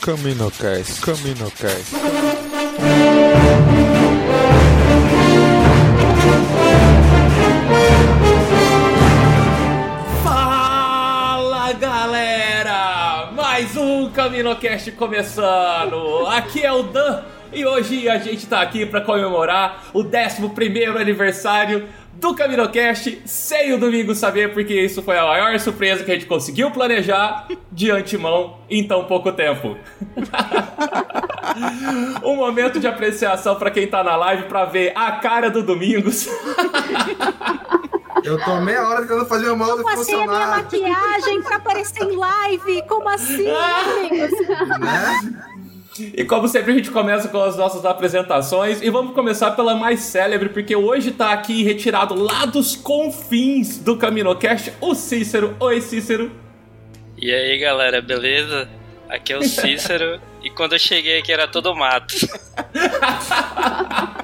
Caminocast, Caminocast. Fala galera! Mais um CaminoCast começando! Aqui é o Dan e hoje a gente tá aqui para comemorar o 11 aniversário do CaminoCast sem o Domingo saber, porque isso foi a maior surpresa que a gente conseguiu planejar de antemão em tão pouco tempo. um momento de apreciação para quem tá na live para ver a cara do Domingos. Eu tô meia hora tentando fazer o mouse Como assim a minha maquiagem pra aparecer em live? Como assim, amigos? Né? E como sempre, a gente começa com as nossas apresentações. E vamos começar pela mais célebre, porque hoje tá aqui retirado lá dos confins do CaminoCast o Cícero. Oi, Cícero. E aí galera, beleza? Aqui é o Cícero e quando eu cheguei aqui era todo mato.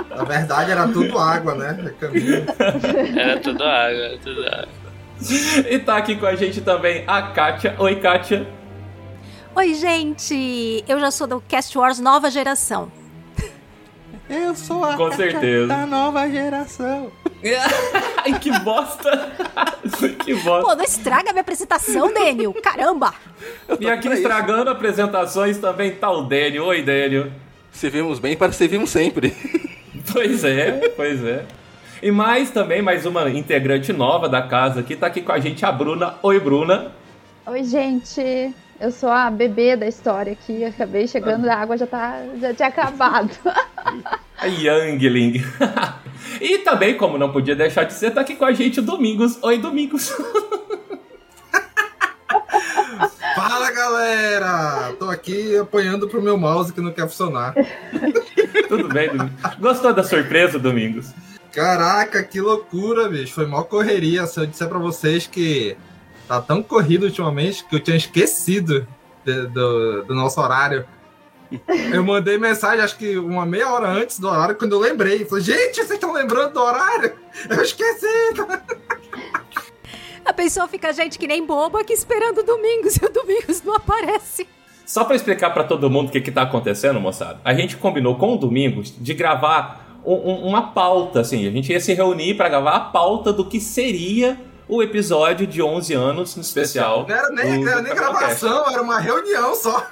Na verdade era tudo água, né? Caminho. Era tudo água, era tudo água. E tá aqui com a gente também a Kátia. Oi, Kátia. Oi, gente! Eu já sou do Cast Wars nova geração. Eu sou a Com certeza. da nova geração. Ai, que bosta. que bosta. Pô, não estraga a minha apresentação, Daniel! Caramba! E aqui pra isso. estragando apresentações também tá o Délio. Oi, Délio. Servimos bem para servirmos sempre. Pois é, pois é. E mais também, mais uma integrante nova da casa aqui, tá aqui com a gente a Bruna. Oi, Bruna. Oi, gente. Eu sou a bebê da história aqui. Acabei chegando, a água já, tá, já tinha acabado. A Youngling. e também, como não podia deixar de ser, tá aqui com a gente o Domingos. Oi, Domingos. Fala galera! Tô aqui apanhando pro meu mouse que não quer funcionar. Tudo bem, Domingos? Gostou da surpresa, Domingos? Caraca, que loucura, bicho. Foi mó correria. Se eu disser pra vocês que tá tão corrido ultimamente que eu tinha esquecido de- do, do nosso horário. Eu mandei mensagem, acho que uma meia hora antes do horário, quando eu lembrei. Falei, gente, vocês estão lembrando do horário? Eu esqueci! A pessoa fica, gente, que nem bobo aqui esperando o Domingos e o Domingos não aparece. Só pra explicar pra todo mundo o que que tá acontecendo, moçada. A gente combinou com o Domingos de gravar um- um- uma pauta, assim. A gente ia se reunir pra gravar a pauta do que seria o episódio de 11 anos no especial. Não era nem, do era nem gravação, era uma reunião só.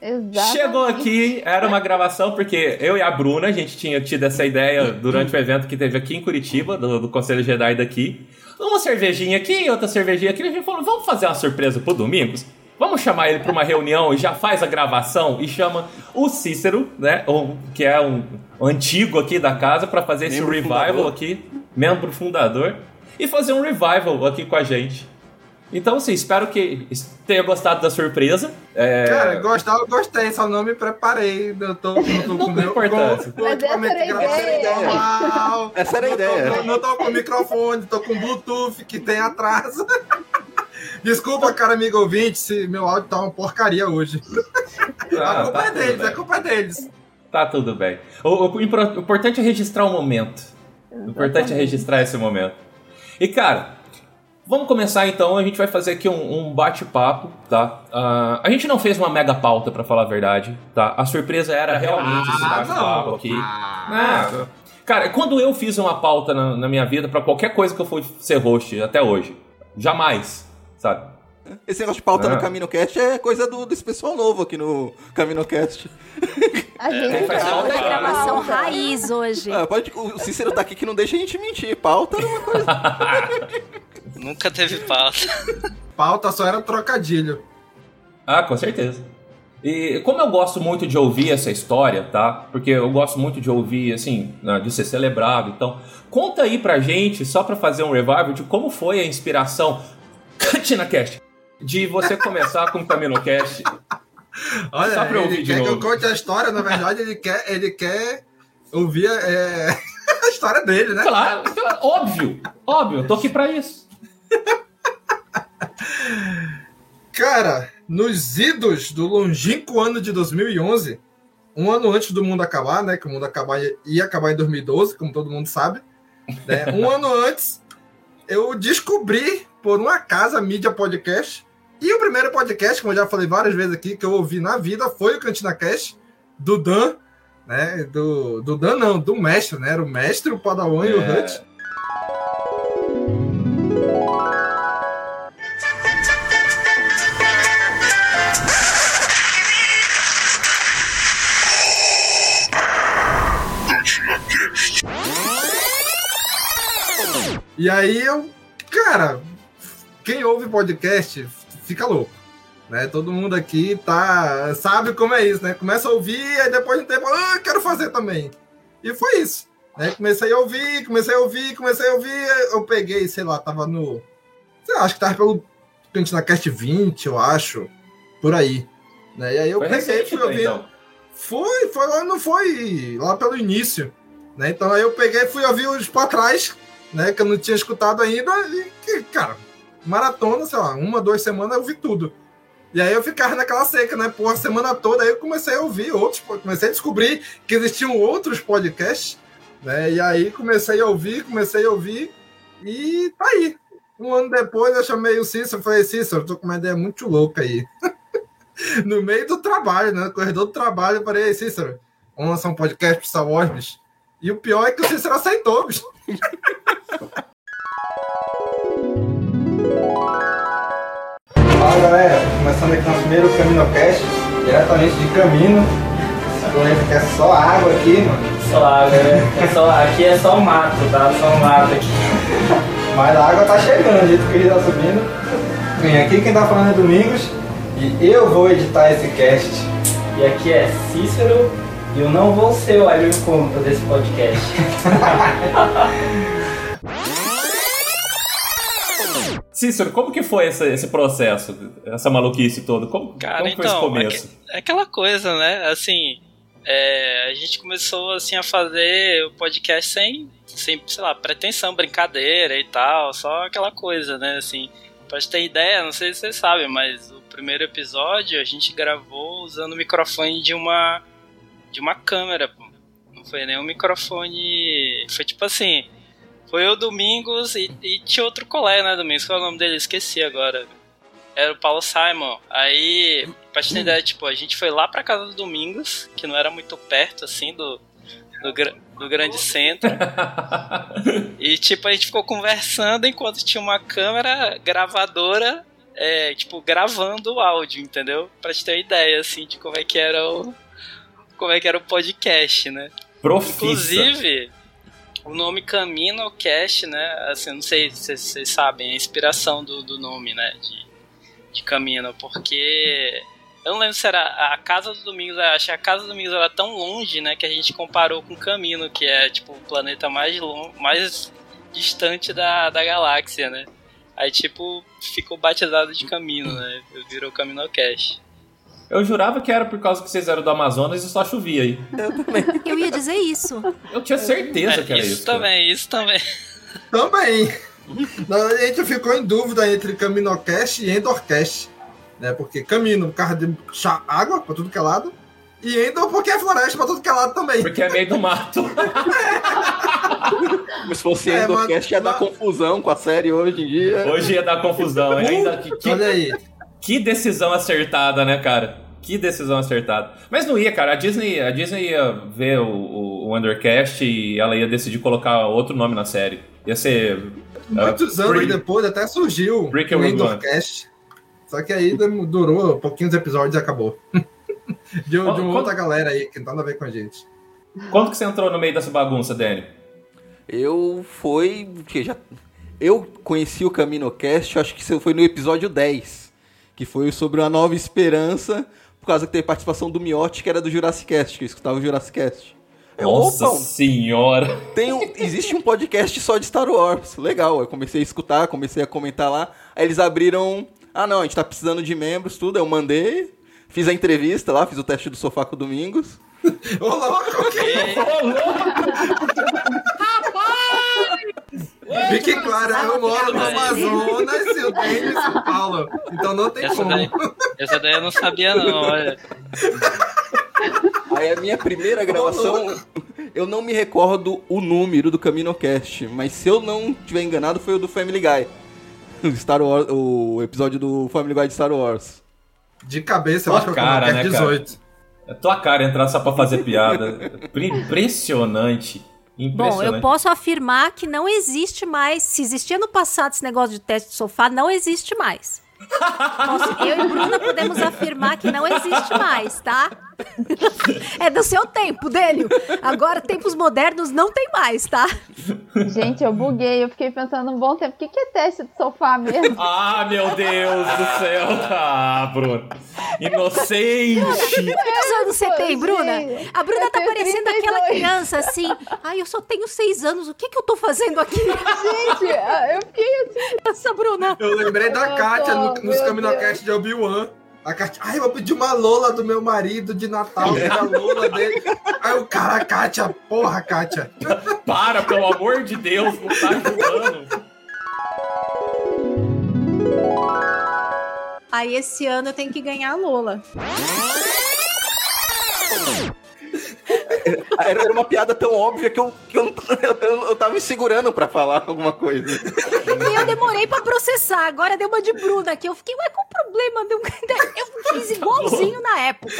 Exato. Chegou aqui, era uma gravação, porque eu e a Bruna, a gente tinha tido essa ideia durante o evento que teve aqui em Curitiba, do, do Conselho Jedi daqui. Uma cervejinha aqui, outra cervejinha aqui, e a gente falou, vamos fazer uma surpresa pro Domingos? Vamos chamar ele pra uma reunião e já faz a gravação e chama o Cícero, né, o- que é um, um antigo aqui da casa, pra fazer esse Membro revival fundador. aqui, membro fundador, e fazer um revival aqui com a gente. Então, assim, espero que tenha gostado da surpresa. É, Cara, gostar, eu gostei, só não me preparei. Eu tô, não tô Não com tem meu importância. com- com Mas essa era a ideia. normal. Essa era a Não tô- ideia. Não, não tô com microfone, tô com Bluetooth que tem atraso. Desculpa, cara amigo ouvinte, se meu áudio tá uma porcaria hoje. Ah, a culpa tá é tudo deles, bem. a culpa é deles. Tá tudo bem. O, o- o importante é registrar o momento. O importante é registrar esse momento. E, cara, vamos começar então. A gente vai fazer aqui um, um bate-papo, tá? Ah, a gente não fez uma mega pauta, pra falar a verdade, tá? A surpresa era realmente esse bate-papo aqui. Ah, cara, quando eu fiz uma pauta na, na minha vida pra qualquer coisa que eu fui ser host até hoje, jamais, sabe? Esse negócio de pauta Ah. no CaminoCast é coisa do, desse pessoal novo aqui no CaminoCast. A gente faz tá falta, na cara. Gravação pauta. raiz hoje. Ah, pode, o Cícero tá aqui que não deixa a gente mentir. Pauta é uma coisa. Nunca teve pauta. Pauta só era trocadilho. Ah, com certeza. E como eu gosto muito de ouvir essa história, tá? Porque eu gosto muito de ouvir, assim, né, de ser celebrado. Então, conta aí pra gente, só pra fazer um revival, de como foi a inspiração, TinaCast, de você começar com o CaminoCast. Olha, Só pra eu ele ouvir de quer que eu novo. conte a história, na verdade, ele quer, ele quer ouvir é, a história dele, né? Claro, claro, óbvio, óbvio, eu tô aqui pra isso. Cara, nos idos do longínquo ano de 2011, um ano antes do mundo acabar, né? Que o mundo acabar ia acabar em 2012, como todo mundo sabe. né, Um ano antes, eu descobri, por uma casa, mídia podcast. E o primeiro podcast, como eu já falei várias vezes aqui, que eu ouvi na vida, foi o Cantina Cast, do Dan, né? Do, do Dan, não, do mestre, né? Era o mestre, o Padawan e o É. Hut. E aí eu, cara, quem ouve podcast fica louco. Né? Todo mundo aqui tá sabe como é isso, né? Começa a ouvir, aí depois de um tempo, ah, quero fazer também. E foi isso. Né? Comecei a ouvir, comecei a ouvir, comecei a ouvir. Eu peguei, sei lá, tava no. Sei lá, acho que tava pelo Cantina Cast 20, eu acho. Por aí. Né? E aí eu Foi peguei, recente, fui então, ouvindo. então. Foi, foi lá, não foi lá pelo início. Né? Então aí eu peguei, fui ouvir os pra trás, né? Que eu não tinha escutado ainda. E, cara, maratona, sei lá, uma, duas semanas eu vi tudo. E aí eu ficava naquela seca, né? Por a semana toda, aí eu comecei a ouvir outros, comecei a descobrir que existiam outros podcasts, né? E aí comecei a ouvir, comecei a ouvir, e tá aí. Um ano depois eu chamei o Cícero, falei, Cícero, eu tô com uma ideia muito louca aí. no meio do trabalho, né? No corredor do trabalho, eu falei, "Ei, Cícero, vamos lançar um podcast pro Star Wars, bicho. E o pior é que o Cícero aceitou, bicho. galera, começando aqui nosso primeiro CaminoCast, diretamente de Camino. Esse planeta que é só água aqui, mano. Só água, né? É só, aqui é só mato, tá? Só mato aqui. Mas a água tá chegando, do jeito que rio tá subindo. Bem, aqui quem tá falando é Domingos e eu vou editar esse cast. E aqui é Cícero e eu não vou ser o alívio cômico desse podcast. Cícero, como que foi esse, esse processo, essa maluquice toda? Como, Cara, como foi esse então, começo? É aquela coisa, né? Assim, é, a gente começou assim a fazer o podcast sem, sem, sei lá, pretensão, brincadeira e tal, só aquela coisa, né? Assim, pra gente ter ideia, não sei se vocês sabem, mas o primeiro episódio a gente gravou usando o microfone de uma de uma câmera, pô. Não foi nem um microfone, foi tipo assim, foi eu Domingos e, e tinha outro colega, né, Domingos? Qual é o nome dele? Esqueci agora. Era o Paulo Simon. Aí, pra te ter ideia, tipo, a gente foi lá pra casa do Domingos, que não era muito perto, assim, do, do, gra- do grande centro. E, tipo, a gente ficou conversando enquanto tinha uma câmera gravadora, é, tipo, gravando o áudio, entendeu? Pra te ter uma ideia, assim, de como é que era o... Como é que era o podcast, né? Profissa. Inclusive, o nome CaminoCast, né? Assim, não sei se vocês- sabem a inspiração do, do nome, né? De, de Camino, porque eu não lembro se era a Casa do Domingos, acho que a Casa do Domingos era tão longe, né? Que a gente comparou com Camino, que é tipo o planeta mais, long, mais distante da, da galáxia, né? Aí, tipo, ficou batizado de Camino, né? Virou CaminoCast. Eu jurava que era por causa que vocês eram do Amazonas e só chovia aí. Eu também. Eu ia dizer isso. Eu tinha certeza É, que era isso, isso. cara. também, isso também. Também. A gente ficou em dúvida entre CaminoCast e Endorcast. Né? Porque Camino, por causa de chá- água pra tudo que é lado. E Endor, porque é floresta pra tudo que é lado também. Porque é meio do mato. Se fosse É, Endorcast, ia mas- dar confusão com a série hoje em dia. Hoje ia dar confusão. Ainda que, que, Olha aí. que decisão acertada, né, cara? Que decisão acertada. Mas não ia, cara. A Disney, a Disney ia ver o, o, o Undercast e ela ia decidir colocar outro nome na série. Ia ser. Muitos uh, anos Free- depois até surgiu Brick o and Rogue Endorcast. Só que aí durou pouquinhos episódios e acabou. de de uma outra galera aí, que não tem nada a ver com a gente. Quando que você entrou no meio dessa bagunça, Danny? Eu foi. Que já, eu conheci o CaminoCast, acho que foi no episódio 10. Que foi sobre uma nova esperança, por causa que teve participação do Miotti, que era do Jurassic Cast, que eu escutava o Jurassic Cast. Eu, Nossa opa, senhora! tem um, existe um podcast só de Star Wars. Legal, eu comecei a escutar, comecei a comentar lá. Aí eles abriram. Ah, não, a gente tá precisando de membros, tudo. Eu mandei, fiz a entrevista lá, fiz o teste do sofá com o Domingos. Ô, louco! Fique claro, eu moro no Amazonas e o Denis em São Paulo. Então não tem Essa como. daí, essa daí eu não sabia não, olha. Aí a minha primeira gravação Eu não me recordo o número do CaminoCast, mas se eu não tiver enganado, foi o do Family Guy. O, Star Wars, o episódio do Family Guy de Star Wars. De cabeça, eu Tua acho que eu cara, coloquei né, cara? 18. É tua cara entrar só pra fazer piada. Impressionante. Bom, eu posso afirmar que não existe mais. Se existia no passado esse negócio de teste de sofá, não existe mais. Posso- eu e Bruna podemos afirmar que não existe mais, tá? É do seu tempo, Délio. Agora, tempos modernos não tem mais, tá? Gente, eu buguei. Eu fiquei pensando um bom tempo. O que, que é teste de sofá mesmo? Ah, meu Deus do céu. Ah, Bruno. Inocente. Quantos anos você tem, Bruna? A Bruna eu tá parecendo aquela 32. criança assim. Ai, eu só tenho seis anos. O que que eu tô fazendo aqui? Gente, ah, eu fiquei assim. Essa Bruna. Eu lembrei da Oh, Kátia no, meu nos. Caminocast de Obi-Wan. A Kátia, ai, eu vou pedir uma Lola do meu marido de Natal, que é a Lola dele. Aí o cara, Kátia, porra, Kátia. Para, pelo amor de Deus, não tá ajudando. Aí esse ano eu tenho que ganhar a Lola. Era uma piada tão óbvia que eu, que eu, eu, eu tava me segurando pra falar alguma coisa. E eu demorei pra processar. Agora deu uma de Bruna aqui. Eu fiquei, ué, qual o problema? Deu- Eu fiz igualzinho na época.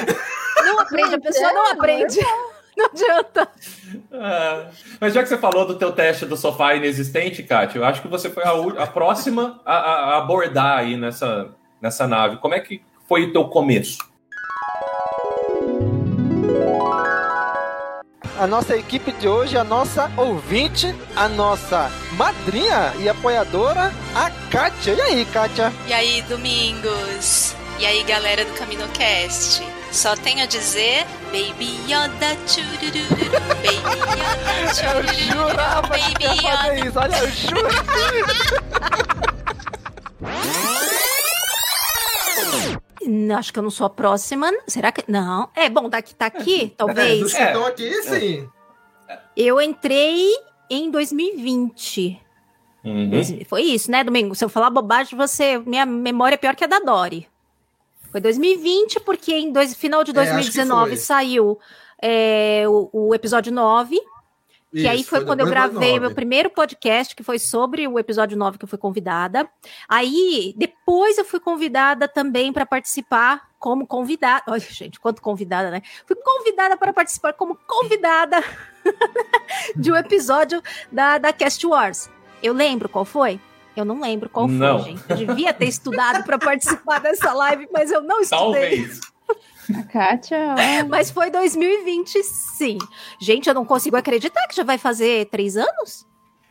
Não aprende, a pessoa não aprende. Não adianta. Ah, mas já que você falou do teu teste do sofá inexistente, Kátia, eu acho que você foi a, a próxima a, a- a abordar aí nessa, nessa nave. Como é que foi o teu começo? A nossa equipe de hoje, a nossa ouvinte, a nossa madrinha e apoiadora, a Kátia. E aí, Kátia? E aí, Domingos? E aí, galera do CaminoCast? Só tenho a dizer, Baby Yoda, churururu, Baby Yoda, Eu churururu, jurava que Baby ia Yoda. fazer isso. Olha, eu juro. Acho que eu não sou a próxima. Será que. Não. É, bom, daqui tá aqui, É, talvez. que estão aqui, sim. Eu entrei em 2020. Uhum. Foi isso, né, Domingo? Se eu falar bobagem, você. Minha memória é pior que a da Dori. Foi 2020, porque em dois, final de É, acho que 2019 foi. saiu é, o, o episódio 9. Que aí Isso, foi, quando eu gravei o meu primeiro podcast, que foi sobre o episódio 9 que eu fui convidada. Aí, depois eu fui convidada também para participar como convidada. Olha, gente, quanto convidada, né? Fui convidada para participar como convidada de um episódio da, da Cast Wars. Eu lembro qual foi? Eu não lembro qual Não. foi, gente. Eu devia ter estudado para participar dessa live, mas eu não estudei. Talvez. A Kátia, ó, Mas foi 2020, sim. Gente, eu não consigo acreditar que já vai fazer três anos.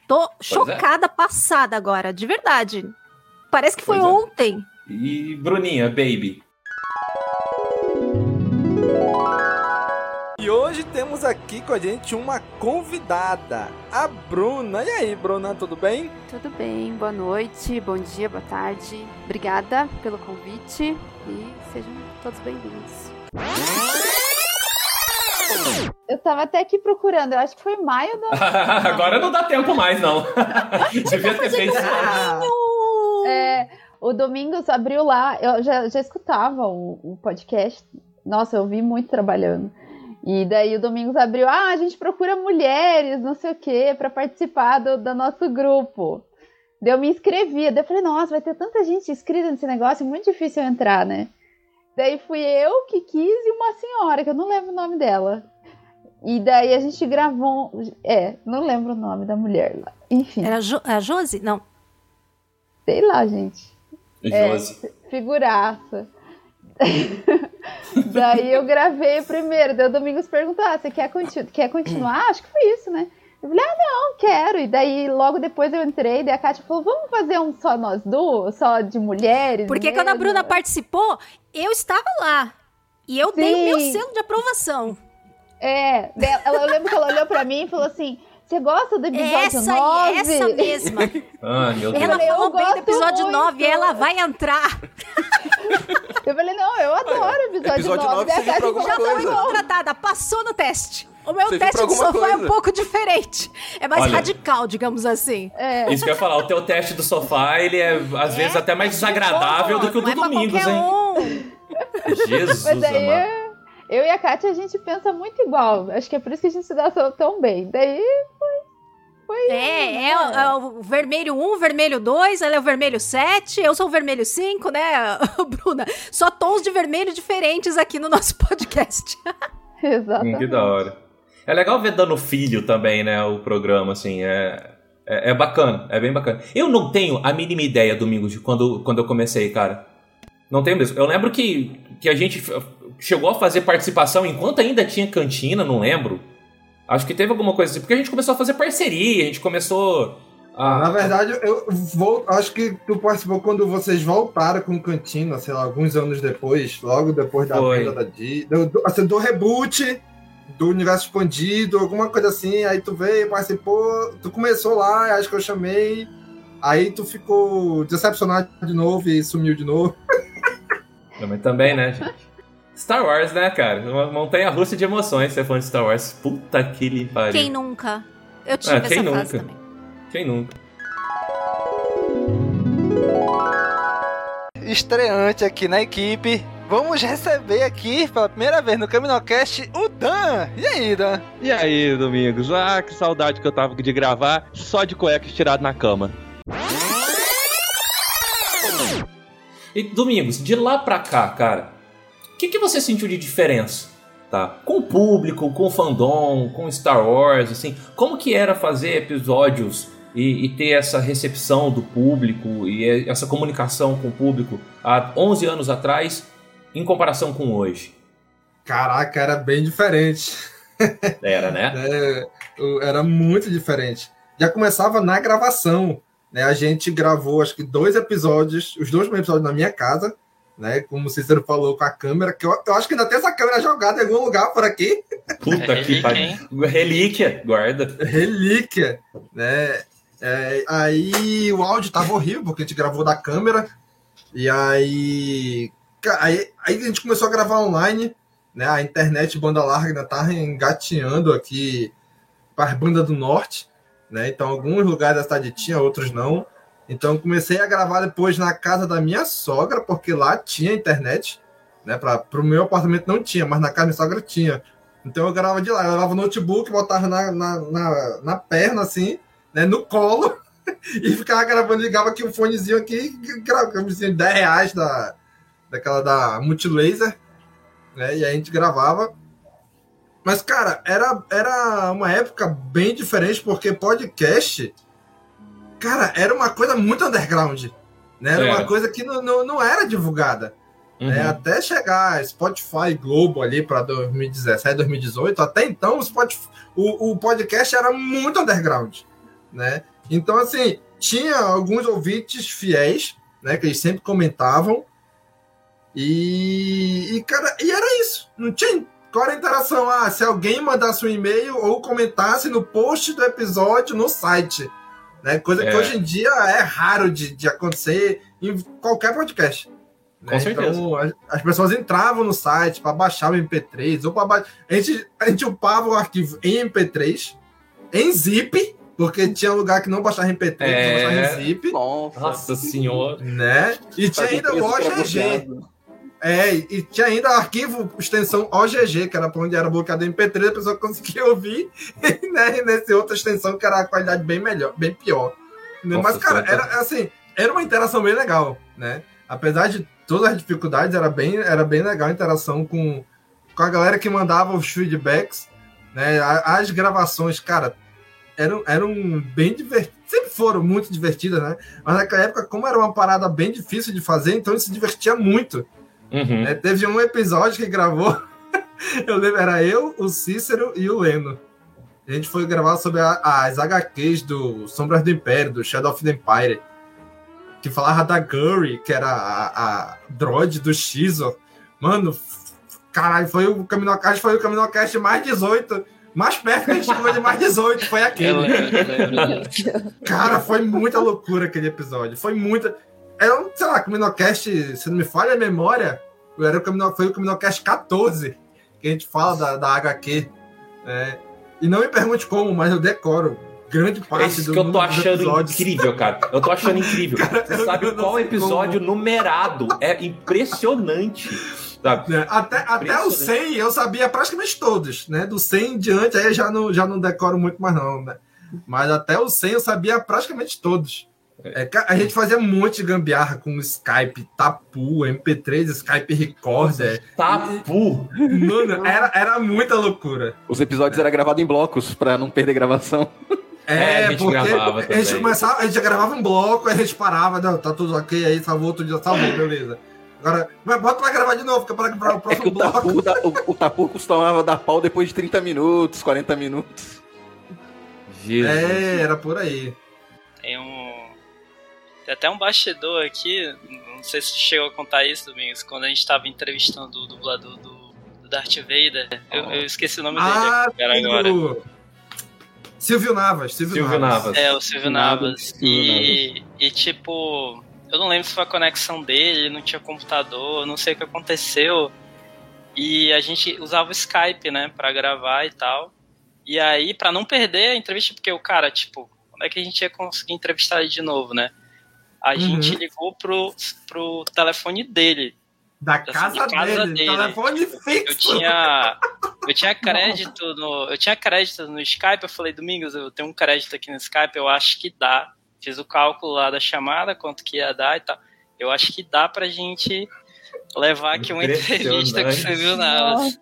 Tô é. chocada, passada agora, de verdade. Parece que foi Pois é. ontem. E Bruninha, baby. E hoje temos aqui com a gente uma convidada, a Bruna. E aí, Bruna, tudo bem? Tudo bem, boa noite, bom dia, boa tarde. Obrigada pelo convite e sejam todos bem-vindos. Eu tava até aqui procurando. Eu acho que foi maio do Agora não dá tempo mais, não. Devia ter feito. É, o Domingos abriu lá, eu já, já escutava o, o podcast. Nossa, eu vi muito trabalhando. E daí o Domingos abriu, ah, a gente procura mulheres, não sei o quê, pra participar do, do nosso grupo. Daí eu me inscrevi, daí eu falei, nossa, vai ter tanta gente inscrita nesse negócio, é muito difícil eu entrar, né? Daí fui eu que quis e uma senhora, que eu não lembro o nome dela. E daí a gente gravou, é, não lembro o nome da mulher lá. Enfim, Era a, jo a Josi? Não. sei lá, gente. É, Josi. figuraça. Daí eu gravei primeiro, daí o Domingos perguntou: ah, você quer, continu quer continuar? Acho que foi isso, né? Eu falei, ah, não, quero. E daí logo depois eu entrei, daí a Kátia falou: vamos fazer um só nós duas, só de mulheres. Porque quando a mesmo?" Bruna participou, eu estava lá. E eu dei o meu Sim. selo de aprovação. É, ela, eu lembro que ela olhou pra mim e falou assim: você gosta do episódio Essa 9? aí, essa mesma. Ah, meu Deus. Ela falei, eu falou bem do gosto episódio muito. 9 e ela vai entrar. Eu falei, não, eu adoro o episódio, Episódio 9. nove Daí a serviu pra Kátia alguma falou, Já foi coisa. contratada, passou no teste. O meu Serviu teste de sofá é um coisa. pouco diferente. É mais Olha. radical, digamos assim. É, Isso que eu ia falar, o teu teste do sofá, ele é às vezes até mais desagradável do que o do é Domingos, hein? um. Jesus Mas aí amado. eu, Eu e a Kátia, a gente pensa muito igual. Acho que é por isso que a gente se dá tão- bem. Daí foi. foi É, é, o- é o vermelho 1, vermelho 2, ela é o vermelho 7, eu sou o vermelho 5, né, Bruna? Só tons de vermelho diferentes aqui no nosso podcast. Exatamente. Hum, que da hora. É legal ver dando filho também, né? O programa, assim. É, é, é bacana, é bem bacana. Eu não tenho a mínima ideia, Domingos, de quando, quando eu comecei, cara. Não tenho mesmo. Eu lembro que, que a gente chegou a fazer participação enquanto ainda tinha cantina, não lembro. Acho que teve alguma coisa assim. Porque a gente começou a fazer parceria, a gente começou a. Na verdade, eu vou. Acho que tu participou quando vocês voltaram com Cantina, sei lá, alguns anos depois, logo depois da venda da Disney. Do, do, assim, do reboot, do universo expandido, alguma coisa assim. Aí tu veio, participou, tu começou lá, acho que eu chamei. Aí tu ficou decepcionado de novo e sumiu de novo. Mas também, né, gente? Star Wars, né, cara? Uma montanha russa de emoções, você falando de Star Wars. Puta que lhe pariu. Quem nunca? Eu tive Ah, essa quem fase nunca? também. Quem nunca? Estreante aqui na equipe. Vamos receber aqui pela primeira vez no Caminocast o Dan. E aí, Dan? E aí, Domingos? Ah, que saudade que eu tava de gravar só de cueca estirado na cama. E, Domingos, de lá pra cá, cara, o que, que você sentiu de diferença? Tá? Com o público, com o fandom, com Star Wars, assim, como que era fazer episódios e, e ter essa recepção do público e essa comunicação com o público há 11 anos atrás em comparação com hoje? Caraca, era bem diferente. Era, né? É, era muito diferente. Já começava na gravação. Né? A gente gravou, acho que dois episódios, os dois primeiros episódios na minha casa, né? Como o Cícero falou, com a câmera, que eu, eu acho que ainda tem essa câmera jogada em algum lugar por aqui. Puta É que relíquia, pariu. Relíquia, guarda. Relíquia, né? É, aí o áudio tava horrível, porque a gente gravou da câmera. E aí, aí. Aí a gente começou a gravar online, né? A internet banda larga ainda tava engateando aqui para as bandas do norte, né? Então alguns lugares da cidade tinha, outros não. Então comecei a gravar depois na casa da minha sogra, porque lá tinha internet, né? Para pro meu apartamento não tinha, mas na casa da minha sogra tinha. Então eu gravava de lá, eu levava o notebook, botava na, na, na, na perna, assim, né, no colo, e ficava gravando, ligava aqui um fonezinho aqui, gravava de 10 reais da, daquela da Multilaser, né, e a gente gravava. Mas, cara, era, era uma época bem diferente, porque podcast, cara, era uma coisa muito underground, né, era uma Era. coisa que não, não, não era divulgada. né? Uhum. Até chegar Spotify Globo ali para 2017, 2018, até então o, Spotify, o, o podcast era muito underground, né? Então, assim, tinha alguns ouvintes fiéis, né? Que eles sempre comentavam. E, e, cara, e era isso. Não tinha qual era a interação? Ah, se alguém mandasse um e-mail ou comentasse no post do episódio no site. Né? Coisa que É. hoje em dia é raro de, de acontecer em qualquer podcast. Com certeza. Então, as, as pessoas entravam no site para baixar o MP3 ou para baixar. A gente, a gente upava o arquivo em MP3, em zip, porque tinha lugar que não baixava em MP3, É. não baixava em zip, Nossa. Nossa senhora. né? E tinha ainda o OGG. trabucado. É, e tinha ainda arquivo, extensão OGG, que era para onde era bloqueado em MP3, a pessoa conseguia ouvir, né? E nesse outra extensão que era a qualidade bem melhor, bem pior. Né? Nossa, Mas, cara, era assim, era uma interação bem legal, né? Apesar de todas as dificuldades, era bem, era bem legal a interação com, com a galera que mandava os feedbacks, né? As gravações, cara, eram, eram bem divertidas. Sempre foram muito divertidas, né? Mas naquela época, como era uma parada bem difícil de fazer, então ele se divertia muito. Uhum. né? Teve um episódio que gravou. eu lembro, era eu, o Cícero e o Leno. A gente foi gravar sobre a- as HQs do Sombras do Império, do Shadow of the Empire. Que falava da Gurry, que era a, a droid do Xizor. Mano, caralho, foi o Caminocast, foi o Caminocast mais 18. Mais perto que a gente chegou de mais 18, foi Eu aquele. lembro, eu lembro. Cara, foi muita loucura aquele episódio. Foi muita. É um, sei lá, Caminocast, se não me falha a memória, era o Camino, foi o Caminocast 14, que a gente fala da, da HQ. né? E não me pergunte como, mas eu decoro grande É parte isso do que eu tô achando incrível, cara. Eu tô achando incrível. Você eu sabe qual episódio numerado? É impressionante. sabe? É, Até, até o 100 eu sabia praticamente todos, né? Do 100 em diante aí eu já não, já não decoro muito mais não, né? Mas até o 100 eu sabia praticamente todos. É, a gente fazia um monte de gambiarra com Skype, Tapu, MP3, Skype Recorder. Tapu! Mano, era, era muita loucura. Os episódios eram gravados em blocos pra não perder gravação. É, a gente porque gravava a gente também. começava, a gente já gravava um bloco, aí a gente parava, não, tá tudo ok, aí salvou outro dia, salvou, beleza. Agora, mas bota pra gravar de novo, que é pra gravar o É que próximo o bloco. tapu, da- o, o tapu costumava dar pau depois de 30 minutos, 40 minutos. Jesus. É, era por aí. Tem um. Tem até um bastidor aqui, não sei se chegou a contar isso, Domingos, quando a gente tava entrevistando o dublador do, do Darth Vader. Eu, eu esqueci o nome Ah, dele cara, agora. Silvio Navas, Silvio, Silvio Navas. É, o Silvio Navas, Navas. Silvio E, e tipo, eu não lembro se foi a conexão dele, não tinha computador, não sei o que aconteceu. E a gente usava o Skype, né, pra gravar e tal. E aí, pra não perder a entrevista, porque o cara, tipo, como é que a gente ia conseguir entrevistar ele de novo, né? A Uhum. gente ligou pro, pro telefone dele. Da Assim, casa, de casa dele, dele. telefone Eu fixo. tinha, eu tinha crédito no, eu tinha crédito no Skype. Eu falei, Domingos, eu tenho um crédito aqui no Skype. Eu acho que dá. Fiz o cálculo lá da chamada, quanto que ia dar e tal. Eu acho que dá pra gente levar aqui uma entrevista que você viu Navas.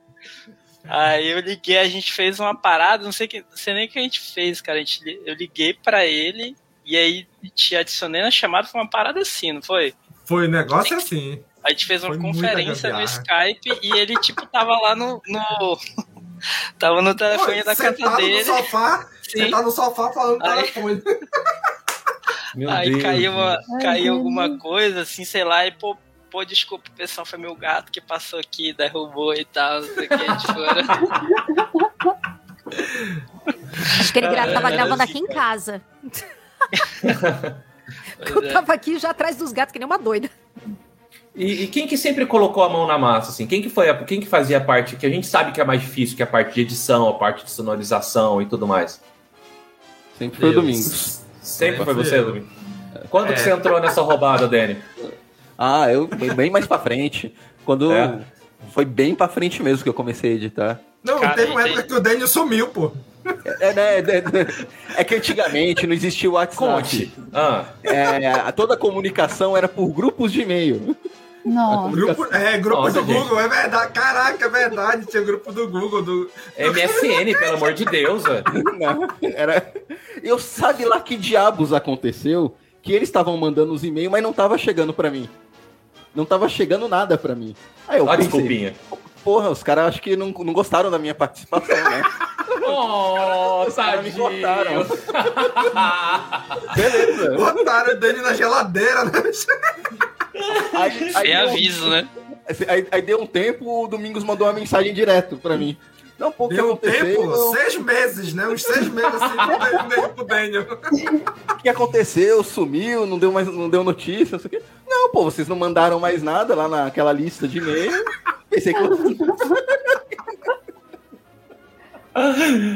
Aí eu liguei, a gente fez uma parada, não sei, que, não sei nem o que a gente fez, cara. A gente, eu liguei pra ele e aí te adicionei na chamada, foi uma parada assim, não foi? Foi um negócio assim. A gente fez uma Foi conferência no. Skype e ele, tipo, tava lá no. no... tava no telefone Pô, da casa sentado dele. no sofá, Sim. sentado no sofá falando no Aí- telefone. Meu Aí Deus. caiu, uma, Ai, caiu alguma coisa, assim, sei lá, e pô, pô, desculpa, pessoal, foi meu gato que passou aqui, derrubou e tal, não sei o que, de fora. Acho que ele tava gravando aqui em casa. Eu é. tava aqui já atrás dos gatos, que nem uma doida. E, e quem que sempre colocou a mão na massa, assim? Quem que foi a, quem que fazia a parte que a gente sabe que é mais difícil, que é a parte de edição, a parte de sonorização e tudo mais? Sempre foi Deus. Domingos. Sempre É, foi você, eu. Domingo? Quando É. que você entrou nessa roubada, Danny? Ah, eu fui bem mais pra frente. Quando. É? Foi bem pra frente mesmo que eu comecei a editar. Não, Cara, teve uma época que o Daniel sumiu, pô. É, né, é, é que antigamente não existia o WhatsApp. Conte. Ah, É, toda a comunicação era por grupos de e-mail. Nossa. Grupo, é, grupo Nossa, do gente. Google, é verdade. Caraca, é verdade. Tinha grupo do Google. Do... MSN, pelo amor de Deus, velho. Não, era... Eu sabe lá que diabos aconteceu que eles estavam mandando os e-mails, mas não tava chegando pra mim. Não tava chegando nada pra mim. Aí eu pensei, desculpinha. Porra, os caras acho que não, não gostaram da minha participação, né? Oh, Os caras me cortaram. Beleza. Botaram o Daniel na geladeira, né? Aí, Sem deu- aviso, né? Aí, aí deu um tempo, o Domingos mandou uma mensagem direto pra mim. Não, pô, Deu um tempo, seis meses, né? Uns seis meses assim, pro Daniel- pro Daniel. O que aconteceu? Sumiu, não deu mais, não deu notícia, não sei o quê. Não, pô, vocês não mandaram mais nada lá naquela lista de e-mail. Pensei que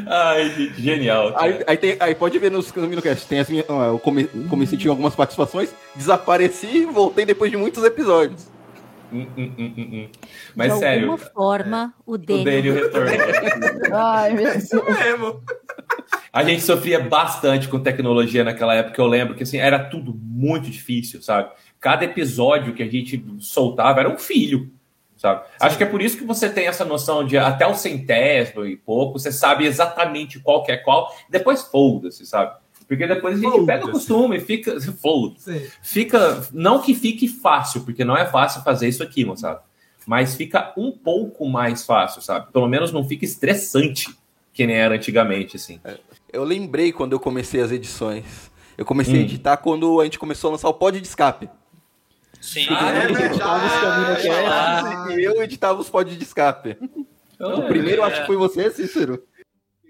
Ai, gente, genial. aí, aí, tem- aí pode ver nos no Minocast, tem as minhas, ó, eu come, comecei tinha algumas participações, desapareci e voltei depois de muitos episódios. Hum, hum, hum. Mas de sério, alguma forma, o o Daniel Daniel retornou. Ai, meu Deus. Mesmo. A gente sofria bastante com tecnologia naquela época. Eu lembro que assim, era tudo muito difícil, sabe? Cada episódio que a gente soltava era um filho, sabe? Acho que é por isso que você tem essa noção de até o centésimo e pouco, você sabe exatamente qual que é qual. Depois foda-se, sabe? Porque depois a gente pega o costume e fica. Sim. Fica. Não que fique fácil, porque não é fácil fazer isso aqui, moçada. Mas fica um pouco mais fácil, sabe? Pelo menos não fica estressante que nem era antigamente, assim. Eu lembrei quando eu comecei as edições. Eu comecei Hum. a editar quando a gente começou a lançar o pod de escape. Sim. Ah, é Eu editava os verdade. Caminocasts e eu editava os pod de escape. Então, O primeiro é. acho que foi você, Cícero.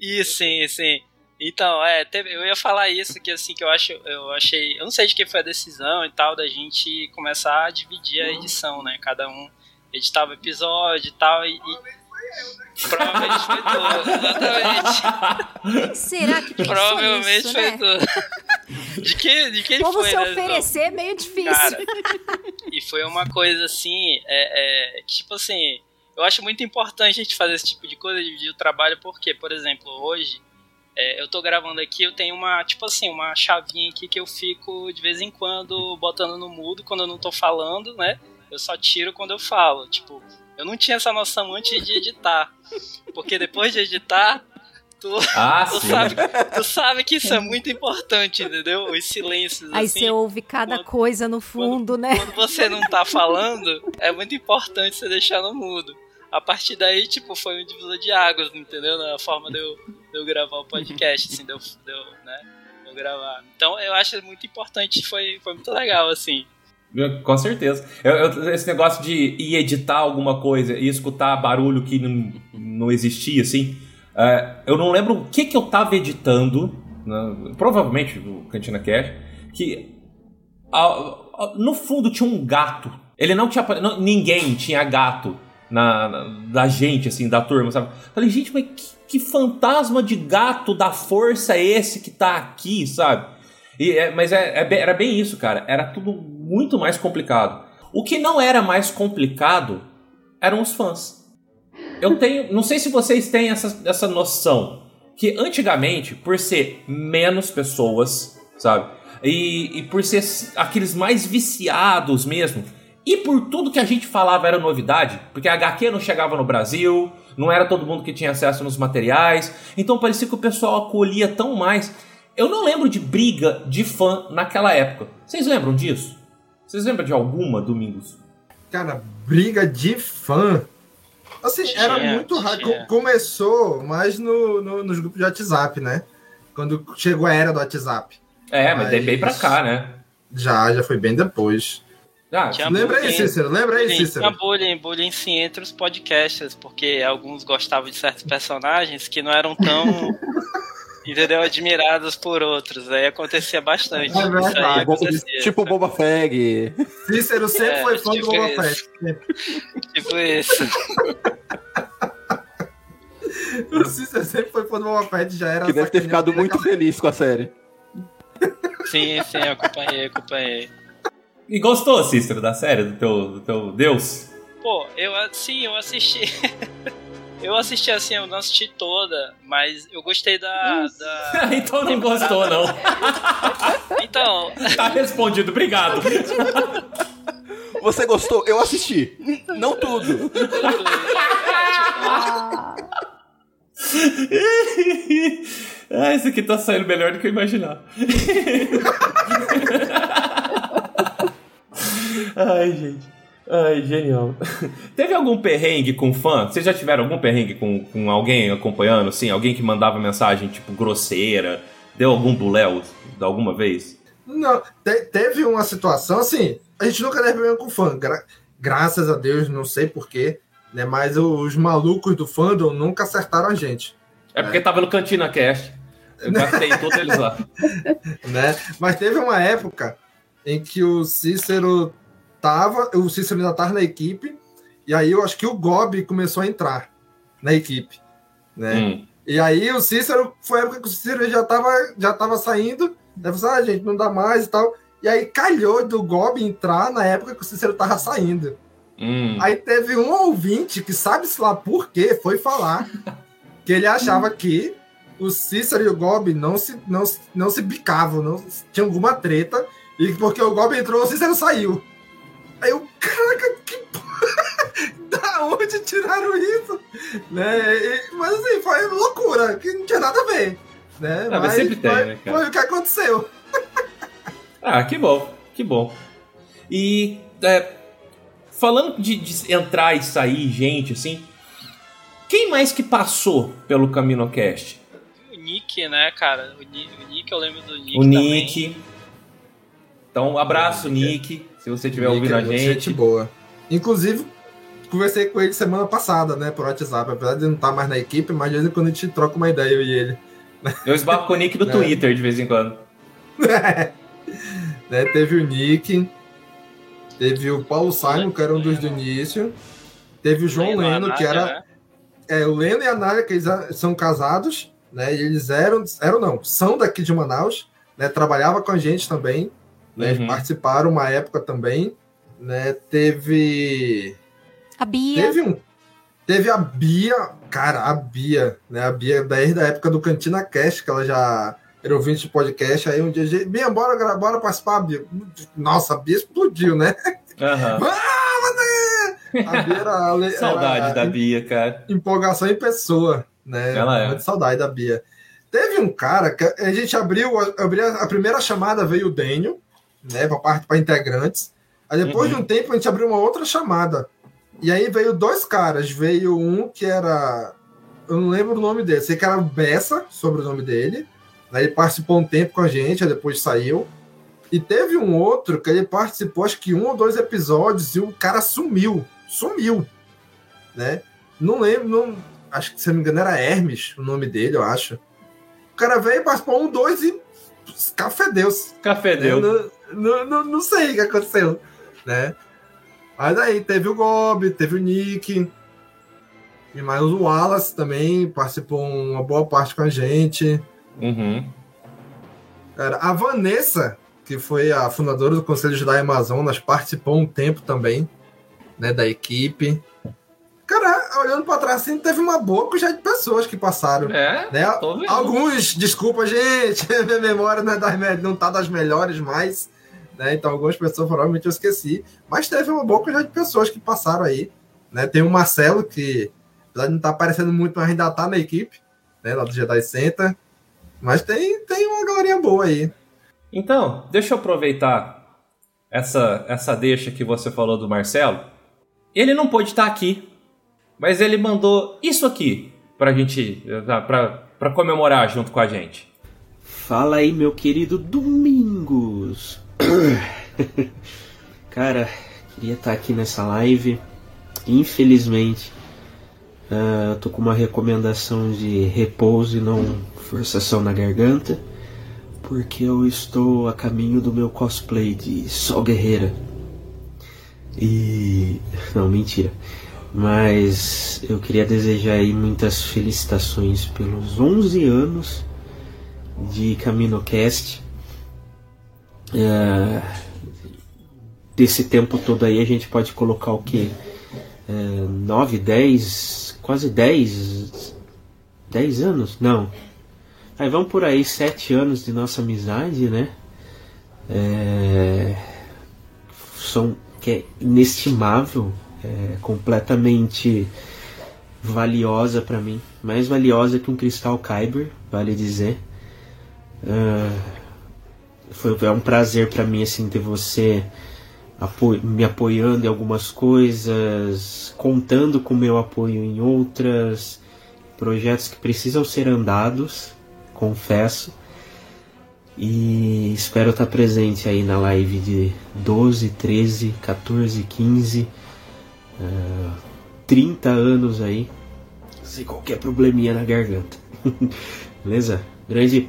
Isso, sim, sim. Então, é, teve- eu ia falar isso, que assim, que eu acho, eu achei, eu não sei de quem foi a decisão e tal, da gente começar a dividir a edição, né? Cada um editava o episódio e tal, e. e... Provavelmente foi tu, exatamente. Será que Provavelmente nisso, foi né? tu. De que, de quem Como foi, se né? oferecer é meio difícil. Cara, e foi uma coisa assim, é, é, que, tipo assim, eu acho muito importante a gente fazer esse tipo de coisa, dividir o trabalho, porque, por exemplo, hoje, é, eu tô gravando aqui, eu tenho uma, tipo assim, uma chavinha aqui que eu fico de vez em quando botando no mudo quando eu não tô falando, né? Eu só tiro quando eu falo. Tipo, eu não tinha essa noção antes de editar. Porque depois de editar, tu, Ah, tu, sim. sabe, tu sabe que isso é muito importante, entendeu? Os silêncios. Aí assim, você ouve cada quando- coisa no fundo, né? quando você não tá falando, é muito importante você deixar no mudo. A partir daí, tipo, foi um divisor de águas, entendeu? Na forma de eu, de eu gravar o podcast, assim, de eu, de eu, né, de eu gravar. Então, eu acho muito importante, foi, foi muito legal, assim. Com certeza. Eu- eu- esse negócio de ir editar alguma coisa e escutar barulho que não, não existia, assim. É, eu não lembro o que, que eu tava editando, né, provavelmente o Cantina Cash, que no fundo tinha um gato. Ele não tinha. não- ninguém tinha gato na, na- da gente, assim, da turma, sabe? Falei, gente, mas que, que fantasma de gato da força é esse que tá aqui, sabe? E é- mas é- é era bem isso, cara. Era tudo muito mais complicado. O que não era mais complicado eram os fãs. Eu tenho. Não sei se vocês têm essa, essa noção. Que antigamente, por ser menos pessoas, sabe? E, e por ser aqueles mais viciados mesmo. E por tudo que a gente falava era novidade. Porque a HQ não chegava no Brasil. Não era todo mundo que tinha acesso nos materiais. Então parecia que o pessoal acolhia tão mais. Eu não lembro de briga de fã naquela época. Vocês lembram disso? Vocês lembram de alguma, Domingos? Cara, briga de fã. Assim, era Tinha, muito raro. tinha. Co- Começou mais no, no- nos grupos de WhatsApp, né? Quando chegou a era do WhatsApp. É, mas daí bem pra cá, né? Já, já foi bem depois. Ah, lembra aí, bullying- Cícero? Lembra aí, Cícero? Tinha bullying, bullying sim entre os podcasters, porque alguns gostavam de certos personagens que não eram tão, entendeu, admirados por outros. Aí acontecia bastante. É Isso aí verdade. acontecia. Tipo Boba Feg. Cícero sempre É, foi fã tipo do Boba. Fett. Sempre. Tipo isso. O Cícero sempre foi fã do Boba Fett, já era Que deve ter ficado muito aquela- feliz com a série. Sim, sim, acompanhei, acompanhei. E gostou, Cícero, da série, do teu, do teu Deus? Pô, eu sim, eu assisti. eu assisti assim, eu não assisti toda, mas eu gostei da. da... então não gostou, não. Então. Tá respondido, obrigado. Você gostou? Eu assisti. Não tudo. ah, esse aqui tá saindo melhor do que eu imaginava. Ai, gente. Ai, genial. Teve algum perrengue com fã? Vocês já tiveram algum perrengue com, com alguém acompanhando, assim? Alguém que mandava mensagem, tipo, grosseira? Deu algum buléu de alguma vez? Não, te- teve uma situação assim. A gente nunca teve problema com fã. gra- graças a Deus, não sei porquê, né? Mas os malucos do fandom nunca acertaram a gente. É porque tava no Cantina Cast. Eu gastei todos eles lá. né? Mas teve uma época em que o Cícero tava, o Cícero ainda tava na equipe, e aí eu acho que o Gobi começou a entrar na equipe, né? Hum. E aí o Cícero, foi a época que o Cícero já tava, já tava saindo, né? Falou assim, ah, gente, não dá mais e tal. E aí calhou do Gobi entrar na época que o Cícero tava saindo. Hum. Aí teve um ouvinte que sabe-se lá por quê, foi falar que ele achava que o Cícero e o Gobi não se, não, não se bicavam, não tinha alguma treta, e porque o Gobi entrou, o Cícero saiu. Aí eu, caraca, que porra! Da onde tiraram isso? Né? E- mas assim, foi loucura, que não tinha nada a ver. Né? Ah, mas sempre tem, foi, né, cara? foi o que aconteceu. Ah, que bom, que bom. E é, falando de, de entrar e sair gente, assim, quem mais que passou pelo CaminoCast? O Nick, né, cara? O Nick, o Nick eu lembro do Nick o também. Nick. Então, um abraço, Nick, se você estiver ouvindo é a muito gente. boa. Inclusive, conversei com ele semana passada, né, por WhatsApp. Apesar de não estar mais na equipe, mas de vez em quando a gente troca uma ideia, eu e ele. Eu esbarro com o Nick no É. Twitter de vez em quando. né, teve o Nick, teve o Paulo Simon, que era um dos do início, teve o João Leno, Leno, que era. né? É, o Leno e a Nádia, que eles são casados, né? E eles eram. Eram não, são daqui de Manaus, né, trabalhava com a gente também, né, Uhum. participaram uma época também, né, teve A Bia. teve um teve a Bia, cara, a Bia, né, a Bia desde a época do Cantina Cast, que ela já era ouvinte de podcast, aí um dia, Bia, bora, bora participar, Bia. Nossa, a Bia explodiu, né? Aham. A Bia era, Saudade era da Bia, cara. empolgação em pessoa, né? Ela é. Muito saudade da Bia. Teve um cara que a gente abriu, abriu a primeira chamada veio o Dênio, né, para parte para integrantes. Aí depois Uhum. de um tempo a gente abriu uma outra chamada. E aí veio dois caras, veio um que era eu não lembro o nome dele, sei que era Bessa, sobre o nome dele. Aí ele participou um tempo com a gente, aí depois saiu. E teve um outro que ele participou, acho que um ou dois episódios, e o cara sumiu. Sumiu. Né? Não lembro, não, acho que se não me engano era Hermes, o nome dele, eu acho. O cara veio, participou um, dois e. Café Deus. Café deu. Não, não, não, sei o que aconteceu. Né? Mas aí teve o Gob, teve o Nick. E mais o Wallace também participou uma boa parte com a gente. Uhum. Cara, a Vanessa, que foi a fundadora do Conselho Jedi Amazonas, participou um tempo também, né, da equipe. Cara, olhando pra trás, assim, teve uma boa quantidade de pessoas que passaram. É, né? Alguns, desculpa, gente, minha memória não, é das, não tá das melhores mais, né? Então algumas pessoas provavelmente eu esqueci. Mas teve uma boa quantidade de pessoas que passaram aí. Né? Tem o Marcelo, que apesar de não estar aparecendo muito, mas ainda tá na equipe, né? Lá do Jedi Center. Mas tem, tem uma galerinha boa aí. Então, deixa eu aproveitar essa, essa deixa que você falou do Marcelo. Ele não pôde estar aqui, mas ele mandou isso aqui pra gente, pra, pra comemorar junto com a gente. Fala aí, meu querido Domingos. Cara, queria estar aqui nessa live. Infelizmente, ah, tô com uma recomendação de repouso e não forçação na garganta, porque eu estou a caminho do meu cosplay de Sol Guerreira. E. Não, mentira. Mas eu queria desejar aí muitas felicitações pelos 11 anos de CaminoCast. É, desse tempo todo aí a gente pode colocar o que? 9, 10, quase 10, 10 anos? Não. Aí vamos por aí, 7 anos de nossa amizade, né? É, são que é inestimável, é completamente valiosa para mim, mais valiosa que um cristal Kyber, vale dizer. Ah, foi é um prazer para mim assim ter você apo- me apoiando em algumas coisas, contando com meu apoio em outras, projetos que precisam ser andados, confesso. E espero estar presente aí na live de 12, 13, 14, 15, ah, 30 anos aí, sem qualquer probleminha na garganta. Beleza? Grande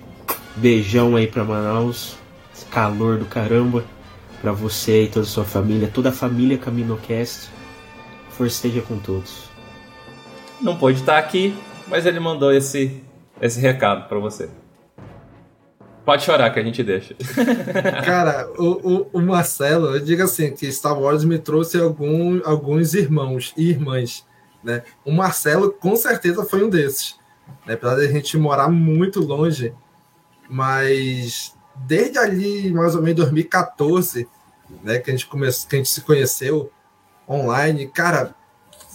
beijão aí pra Manaus, calor do caramba, pra você e toda a sua família, toda a família CaminoCast. Força esteja com todos. Não pôde estar aqui, mas ele mandou esse, esse recado pra você. Pode chorar que a gente deixa. Cara, o, o, o Marcelo, eu digo assim, que Star Wars me trouxe algum, alguns irmãos e irmãs, né? O Marcelo com certeza foi um desses, né? Apesar de a gente morar muito longe, mas desde ali, mais ou menos 2014, né, que a gente começou, que a gente se conheceu online, cara,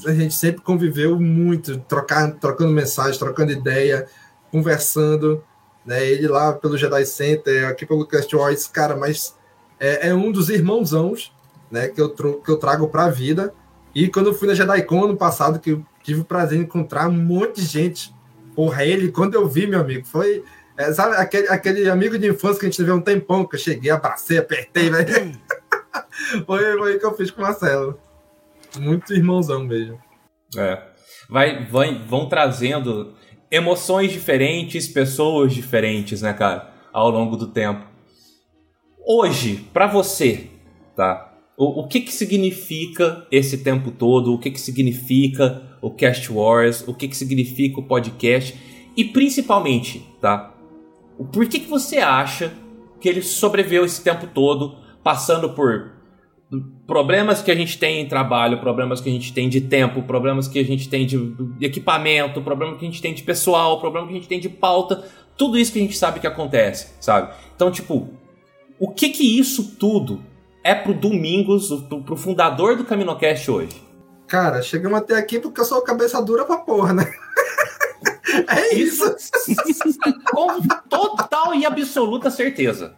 a gente sempre conviveu muito, trocar, trocando mensagem, trocando ideia, conversando, né? Ele lá pelo Jedi Center, aqui pelo Cast Wars, cara, mas é, é um dos irmãozãos, né, que eu, que eu trago pra vida. E quando eu fui na JediCon ano passado, que eu tive o prazer de encontrar um monte de gente. Porra, ele, quando eu vi, meu amigo, foi. É, sabe, aquele, aquele amigo de infância que a gente teve um tempão, que eu cheguei, abracei, apertei, velho. foi, foi o que eu fiz com o Marcelo. Muito irmãozão mesmo. É. Vai, vai, vão trazendo emoções diferentes, pessoas diferentes, né, cara, ao longo do tempo. Hoje, pra você, tá? O, o que que significa esse tempo todo? O que que significa o Cast Wars? O que que significa o podcast? E principalmente, tá? Por que que você acha que ele sobreviveu esse tempo todo, passando por problemas que a gente tem em trabalho, problemas que a gente tem de tempo, problemas que a gente tem de equipamento, problemas que a gente tem de pessoal, problemas que a gente tem de pauta, tudo isso que a gente sabe que acontece, sabe? Então, tipo, o que que isso tudo é pro Domingos, pro, pro fundador do Caminocast hoje? Cara, chegamos até aqui porque eu sou cabeça dura pra porra, né? é isso. Com total e absoluta certeza.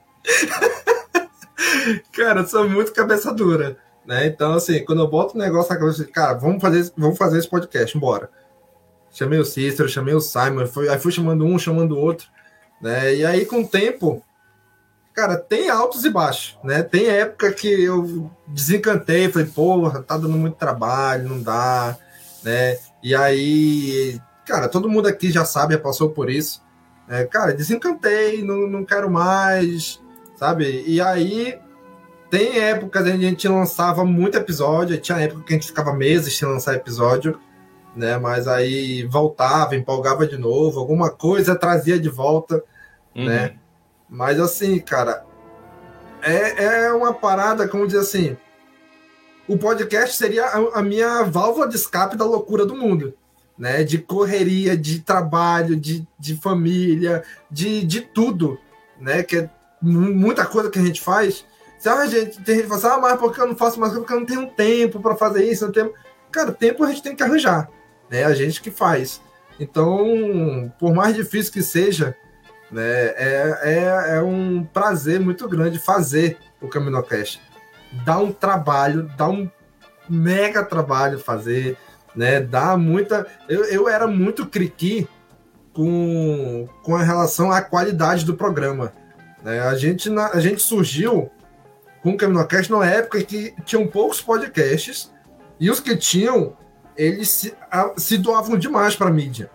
Cara, eu sou muito cabeça dura. Né? Então, assim, quando eu boto o um negócio na cabeça, cara, vamos fazer, vamos fazer esse podcast, bora. Chamei o Cícero, chamei o Simon, fui, aí fui chamando um, chamando o outro. Né? E aí, com o tempo, cara, tem altos e baixos, né? Tem época que eu desencantei, falei, porra, tá dando muito trabalho, não dá, né? E aí, cara, todo mundo aqui já sabe, já passou por isso. É, cara, desencantei, não, não quero mais, sabe? E aí tem épocas em que a gente lançava muito episódio, tinha época que a gente ficava meses sem lançar episódio, né? Mas aí voltava, empolgava de novo, alguma coisa trazia de volta, uhum. né? Mas assim, cara, é, é uma parada, como dizer assim, o podcast seria a, a minha válvula de escape da loucura do mundo. Né, de correria, de trabalho, de, de família, de, de tudo, né? Que é muita coisa que a gente faz. Se a gente tem gente que fala assim, ah, mas porque eu não faço mais porque eu não tenho tempo para fazer isso, não tenho. Cara, tempo a gente tem que arranjar, né? A gente que faz. Então, por mais difícil que seja, né, é, é, é um prazer muito grande fazer o Caminocast. Dá um trabalho, dá um mega trabalho fazer, né? Dá muita. Eu, eu era muito criqui com, com a relação à qualidade do programa. Né? A, gente, a gente surgiu com o Caminocast numa época que tinham poucos podcasts e os que tinham, eles se, a, se doavam demais para a mídia.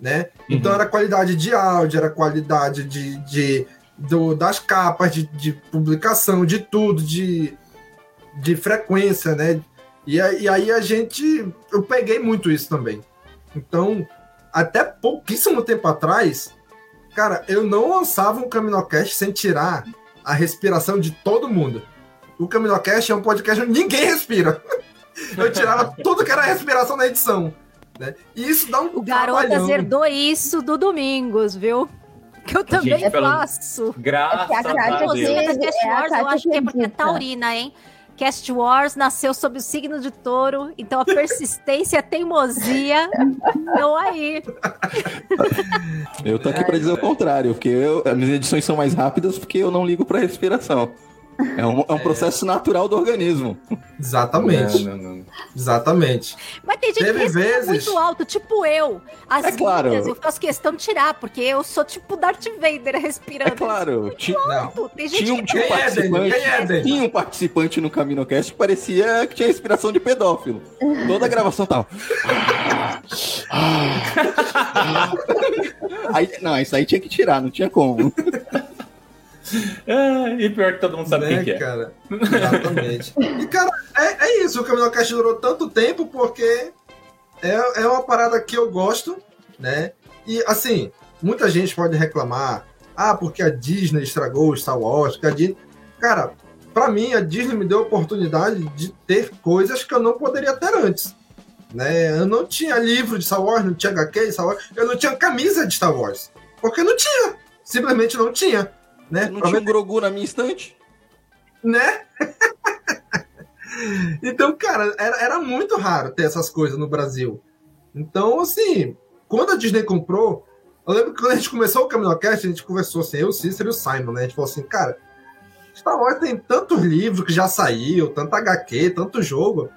Né? Uhum. Então era qualidade de áudio, era qualidade de, de do, das capas, de, de, publicação, de tudo, de, de frequência, né? E, e aí a gente. Eu peguei muito isso também. Então, até pouquíssimo tempo atrás, Cara, eu não lançava um Caminocast sem tirar a respiração de todo mundo. O Caminocast é um podcast onde ninguém respira. Eu tirava tudo que era respiração na edição. Né? E isso dá um O Garotas herdou isso do Domingos, viu? Que eu também Gente, faço. Graças é a, a Deus. É a eu acho que é porque é taurina, hein? Cast Wars nasceu sob o signo de touro, então a persistência a teimosia estão aí. Eu tô aqui para dizer o contrário, porque eu, as minhas edições são mais rápidas porque eu não ligo para respiração. É um, é um processo natural do organismo. Exatamente. Não, não, não. Exatamente. Mas tem gente Teve que vezes... muito alto, tipo eu. As é claro. eu faço questão de tirar, porque eu sou tipo Darth Vader respirando. É claro. Ti... Alto. Tem gente tinha um, tinha um participante, é, tinha um participante no CaminoCast que parecia que tinha respiração de pedófilo. Toda a gravação tava. aí, não, isso aí tinha que tirar, não tinha como. É, e pior que todo mundo sabe né, quem que é. Cara? Exatamente. e, cara, é, é isso. O Camino Cast durou tanto tempo porque é, é uma parada que eu gosto, né? E, assim, muita gente pode reclamar ah, porque a Disney estragou o Star Wars, a Disney... Cara, para mim, a Disney me deu a oportunidade de ter coisas que eu não poderia ter antes. Né? Eu não tinha livro de Star Wars, não tinha HQ de Star Wars, eu não tinha camisa de Star Wars. Porque não tinha. Simplesmente não tinha. Né? Não tinha um Grogu na minha estante? Né? então, cara, era, era muito raro ter essas coisas no Brasil. Então, assim, quando a Disney comprou, eu lembro que quando a gente começou o Caminocast, a gente conversou assim, eu, o Cícero e o Simon, né? A gente falou assim, cara, Star Wars tem tantos livros que já saiu, tanto HQ, tanto jogo.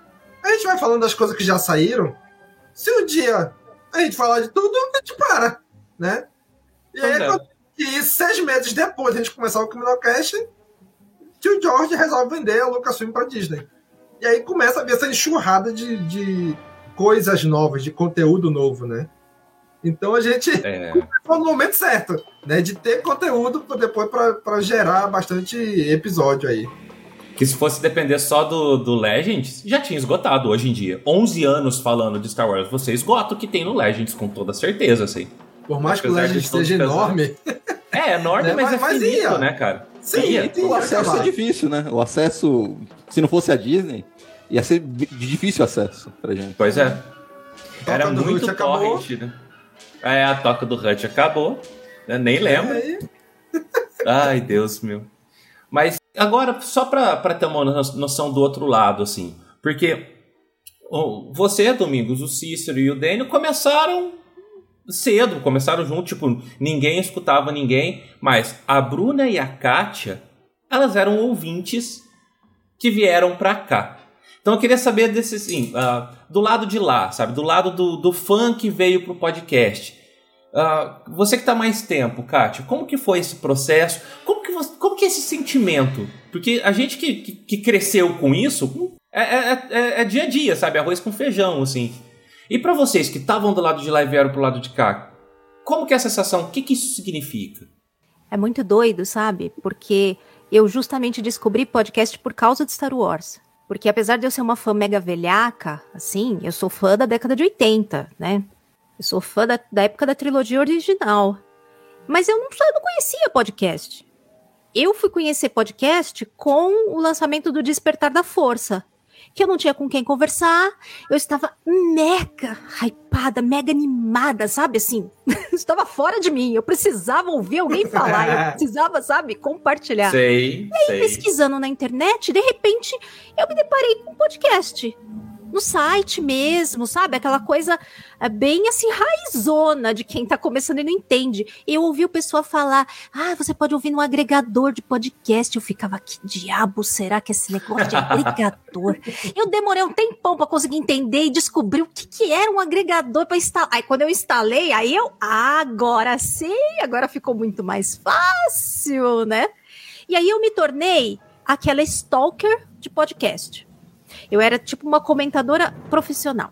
A gente vai falando das coisas que já saíram. Se um dia a gente falar de tudo, a gente para, né? E aí, é. quando e seis meses depois de a gente começar o Criminalcast, tio George resolve vender a Lucasfilm para Disney. E aí começa a ver essa enxurrada de, de coisas novas, de conteúdo novo, né? Então a gente é. começou no momento certo, né? De ter conteúdo depois para gerar bastante episódio aí. Que se fosse depender só do, do Legends, já tinha esgotado hoje em dia. 11 anos falando de Star Wars, você esgota o que tem no Legends, com toda certeza, assim. Por mais que o Legends seja enorme. É, é enorme, Né, mas, mas- é mas finito, ia. né, cara? Sim, Ia. tem- O acesso acabar. é difícil, né? O acesso, se não fosse a Disney, ia ser de difícil acesso pra gente. Pois é. Era do muito Hut acabou. torrent, né? É, a toca do Hut acabou. Eu nem lembro. Aí, Ai, Deus meu. Mas agora, só pra, pra ter uma no- noção do outro lado, assim. Porque você, Domingos, o Cícero e o Daniel começaram cedo, começaram junto, tipo, ninguém escutava ninguém, mas a Bruna e a Kátia, elas eram ouvintes que vieram pra cá. Então eu queria saber desse, assim, ah, do lado de lá, sabe? Do lado do, do fã que veio pro podcast. Ah, você que tá mais tempo, Kátia, como que foi esse processo? Como que, você- como que é esse sentimento? Porque a gente que, que, que cresceu com isso é, é- é- é dia a dia, sabe? Arroz com feijão, assim. E pra vocês que estavam do lado de lá e vieram pro lado de cá, como que é a sensação? O que, que isso significa? É muito doido, sabe? Porque eu justamente descobri podcast por causa de Star Wars. Porque apesar de eu ser uma fã mega velhaca, assim, eu sou fã da década de 80, né? Eu sou fã da, da época da trilogia original. Mas eu não, eu não conhecia podcast. Eu fui conhecer podcast com o lançamento do Despertar da Força. Que eu não tinha com quem conversar, eu estava mega hypada, mega animada, sabe? Assim, estava fora de mim. Eu precisava ouvir alguém falar, eu precisava, sabe, compartilhar. Sei, E aí, sei. pesquisando na internet, de repente, eu me deparei com um podcast. No site mesmo, sabe? Aquela coisa é, bem assim, raizona de quem tá começando e não entende. Eu ouvi o pessoal falar: ah, você pode ouvir no agregador de podcast. Eu ficava, que diabo será que é esse negócio de agregador? eu demorei um tempão pra conseguir entender e descobrir o que, que era um agregador pra instalar. Aí quando eu instalei, aí eu, ah, agora sim, agora ficou muito mais fácil, né? E aí eu me tornei aquela stalker de podcast. Eu era tipo uma comentadora profissional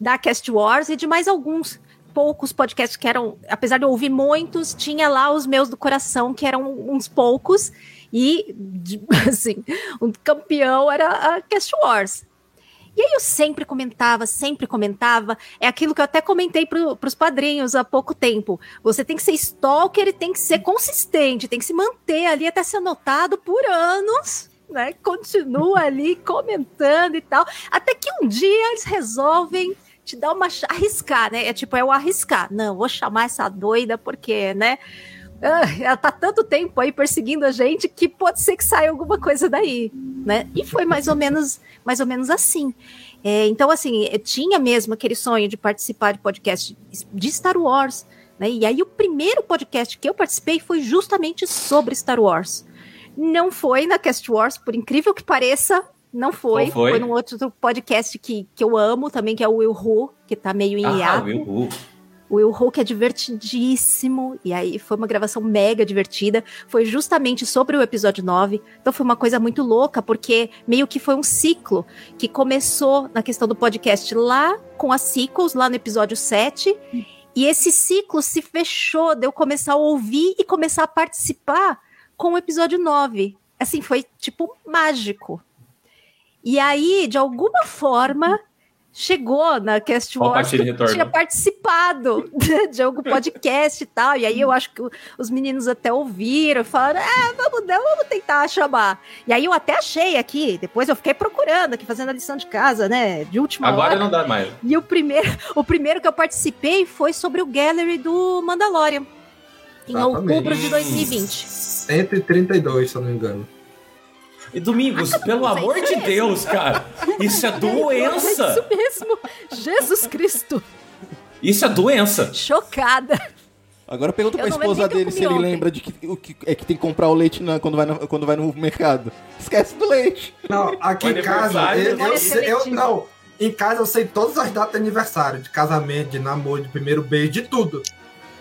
da Cast Wars e de mais alguns poucos podcasts que eram, apesar de eu ouvir muitos, tinha lá os meus do coração, que eram uns poucos, e, assim, um campeão era a Cast Wars. E aí eu sempre comentava, sempre comentava. É aquilo que eu até comentei para os padrinhos há pouco tempo. Você tem que ser stalker e tem que ser consistente, tem que se manter ali até ser notado por anos, né? Continua ali comentando e tal. Até que um dia eles resolvem te dar uma. arriscar, né? É tipo, é o arriscar. Não, vou chamar essa doida porque, né? ah, ela tá tanto tempo aí perseguindo a gente que pode ser que saia alguma coisa daí, né? E foi mais ou menos, mais ou menos assim. É, então, assim, eu tinha mesmo aquele sonho de participar de podcast de Star Wars, né? E aí o primeiro podcast que eu participei foi justamente sobre Star Wars. Não foi na Cast Wars, por incrível que pareça, não foi. Foi? Foi num outro podcast que, que eu amo também, que é o Will Who, que tá meio em Ah, hiato. Will Who. O Will Hulk é divertidíssimo. E aí foi uma gravação mega divertida. Foi justamente sobre o episódio 9. Então foi uma coisa muito louca, porque meio que foi um ciclo que começou na questão do podcast lá com as sequels, lá no episódio 7. E esse ciclo se fechou de eu começar a ouvir e começar a participar com o episódio 9. Assim, foi tipo mágico. E aí, de alguma forma, chegou na Cast Wars que tinha participado de algum podcast e tal. E aí eu acho que os meninos até ouviram e falaram: é, vamos, dar- vamos tentar chamar. E aí eu até achei aqui, depois eu fiquei procurando aqui, fazendo a lição de casa, né? De última Agora hora. não dá mais. E o primeiro, o primeiro que eu participei foi sobre o Gallery do Mandalorian. Em Exatamente. outubro de 2020. 132, se eu não me engano. E Domingos, pelo amor de Deus, cara, isso é doença. Isso mesmo. Jesus Cristo. Isso é doença. Chocada. Agora pergunta Eu pra esposa eu dele se ele ontem. lembra de que, o que é que tem que comprar o leite na- quando, vai na- quando vai no mercado. Esquece do leite. Não, aqui em casa, eu, eu sei, eu- seletiva. não, em casa eu sei todas as datas de aniversário, de casamento, de namoro, de primeiro beijo, de tudo.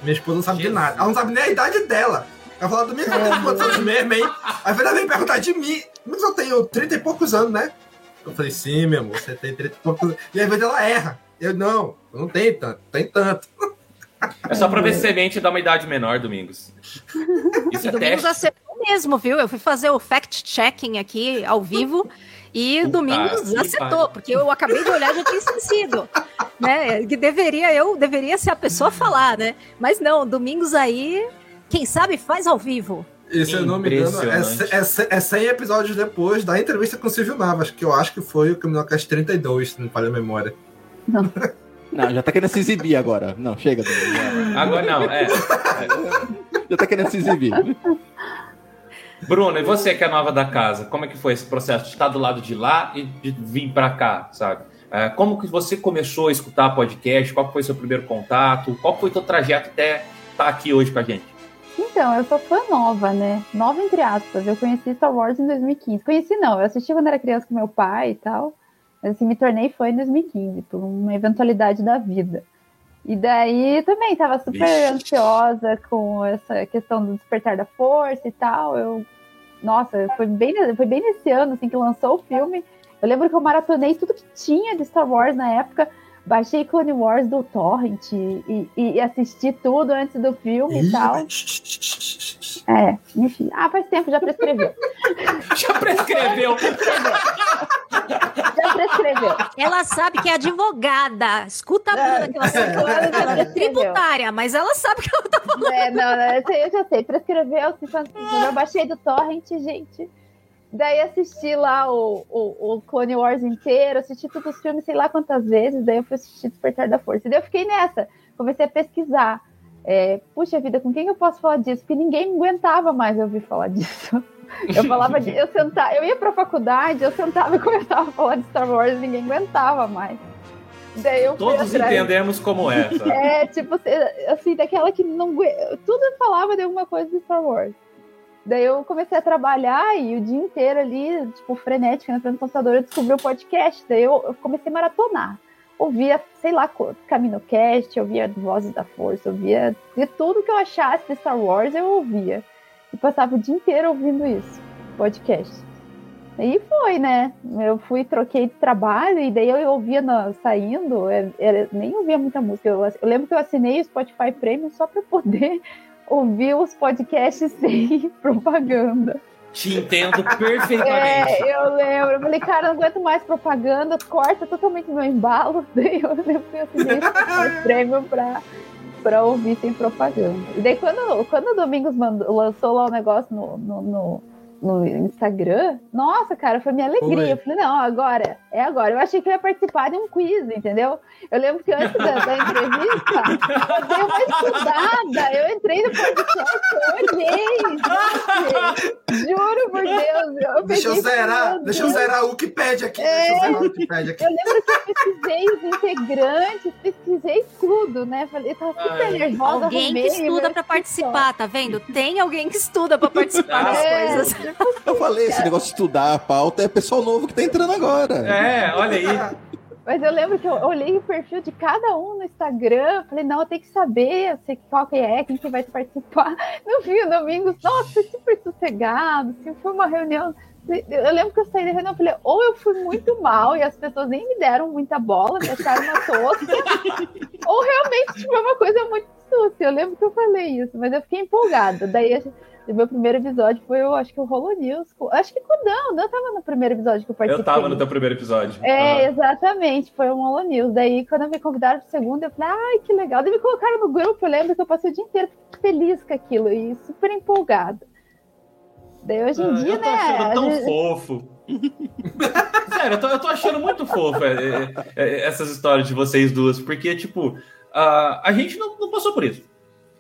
Minha esposa não sabe de nada. Ela não sabe nem a idade dela. Ela fala, domingo, eu tenho quantos anos mesmo, hein? Aí ela vem perguntar de mim. Mas eu tenho 30 e poucos anos, né? Eu falei, sim, meu amor, você tem 30 e poucos anos. E às vezes ela erra. Eu, não, eu não tenho tanto, tem tanto. É só pra ver se semente dá uma idade menor, Domingos. Isso é Domingos teste. acertou mesmo, viu? Eu fui fazer o fact-checking aqui ao vivo e o Puta Domingos acertou, porque eu acabei de olhar e já tinha esquecido. né? Que deveria, eu deveria ser a pessoa a falar, né? Mas não, Domingos aí Quem sabe faz ao vivo. E se eu não me engano, é, é, é 100 episódios depois da entrevista com o Silvio Navas, que eu acho que foi o Caminocast 32, se não me falha a memória. Não, já tá querendo se exibir agora. Não, chega. Agora não, é. Já tá querendo se exibir. Bruno, e você que é nova da casa, como é que foi esse processo de estar do lado de lá e de vir pra cá, sabe? É, como que você começou a escutar podcast? Qual foi seu primeiro contato? Qual foi teu trajeto até estar aqui hoje com a gente? Então, eu sou fã nova, né? Nova entre aspas. Eu conheci Star Wars em 2015. Conheci não, eu assisti quando era criança com meu pai e tal. Mas assim, me tornei fã em 2015, por uma eventualidade da vida. E daí também tava super Vixe. ansiosa com essa questão do despertar da força e tal. Eu, nossa, foi bem, foi bem nesse ano assim que lançou o filme. Eu lembro que eu maratonei tudo que tinha de Star Wars na época. Baixei Clone Wars do Torrent e, e assisti tudo antes do filme e tal. É, enfim. Ah, faz tempo, já prescreveu. Já prescreveu. Ela sabe que é advogada. Escuta a Bruna, que ela sabe que ela É, tributária, mas ela sabe que ela tá falando. É, não, não, eu, sei, eu já sei. Prescreveu, quando eu baixei do Torrent, gente. Daí assisti lá o, o, o Clone Wars inteiro, assisti todos os filmes, sei lá quantas vezes, daí eu fui assistir Despertar da Força. E daí eu fiquei nessa, comecei a pesquisar. É, puxa vida, com quem eu posso falar disso? Porque ninguém me aguentava mais ouvir falar disso. Eu falava de, eu sentava, eu ia pra faculdade, eu sentava e começava a falar de Star Wars e ninguém aguentava mais. Eu Todos entendemos como é, sabe? É, tipo, assim, daquela que não. Tudo falava de alguma coisa de Star Wars. Daí eu comecei a trabalhar e o dia inteiro ali, tipo, frenética na frente do computador, eu descobri o podcast. Daí eu, eu comecei a maratonar. Ouvia, sei lá, CaminoCast, ouvia Vozes da Força, ouvia de tudo que eu achasse de Star Wars, eu ouvia. E passava o dia inteiro ouvindo isso, podcast. E foi, né? Eu fui, troquei de trabalho e daí eu ouvia na- saindo, é- era- nem ouvia muita música. Eu, eu lembro que eu assinei o Spotify Premium só para poder ouvir os podcasts sem propaganda. Te entendo perfeitamente. É, eu lembro. Eu falei, cara, eu não aguento mais propaganda, corta totalmente meu embalo. Daí eu lembro que eu assinei o Spotify Premium pra, pra ouvir sem propaganda. E daí quando, quando o Domingos mandou- lançou lá o negócio no, no, no, no Instagram, nossa, cara, foi minha alegria. Foi. Eu falei, não, agora, é agora. Eu achei que eu ia participar de um quiz, entendeu? Eu lembro que antes da, da entrevista, eu dei uma estudada, eu entrei no podcast, eu olhei, gente. Juro por Deus. Eu Deixa eu zerar, deixa eu zerar o Wikipedia aqui. Deixa eu zerar o Wikipedia aqui. Eu lembro que eu pesquisei os integrantes, pesquisei tudo, né? Falei, tava super nervosa. Alguém que arrumei estuda meu pra participar, tá vendo? Tem alguém que estuda pra participar das É, coisas. Eu falei, esse negócio de estudar a pauta é pessoal novo que tá entrando agora. É, olha aí. Mas eu lembro que eu olhei o perfil de cada um no Instagram, falei, não, eu tenho que saber, eu sei qual que é, quem que vai participar. No fim, o Domingos, nossa, foi super sossegado, assim, foi uma reunião. Eu lembro que eu saí da reunião e falei, ou eu fui muito mal e as pessoas nem me deram muita bola, me acharam uma tosca, ou realmente tipo, é uma coisa muito sucia. Eu lembro que eu falei isso, mas eu fiquei empolgada. Daí a gente- o meu primeiro episódio foi, eu acho que o Rolo News. Acho que com o Dan, o Dan tava no primeiro episódio que eu participei. Eu tava no teu primeiro episódio. É, Aham. exatamente, foi um Holo News. Daí, quando me convidaram pro segundo, eu falei, ai, que legal. Daí me colocaram no grupo, eu lembro que eu passei o dia inteiro feliz com aquilo e super empolgada. Daí hoje em Ah, dia, eu tô né? achando tão gente- fofo. Sério, eu tô, eu tô achando muito fofo é, é, é, essas histórias de vocês duas, porque, tipo, a, a gente não, não passou por isso.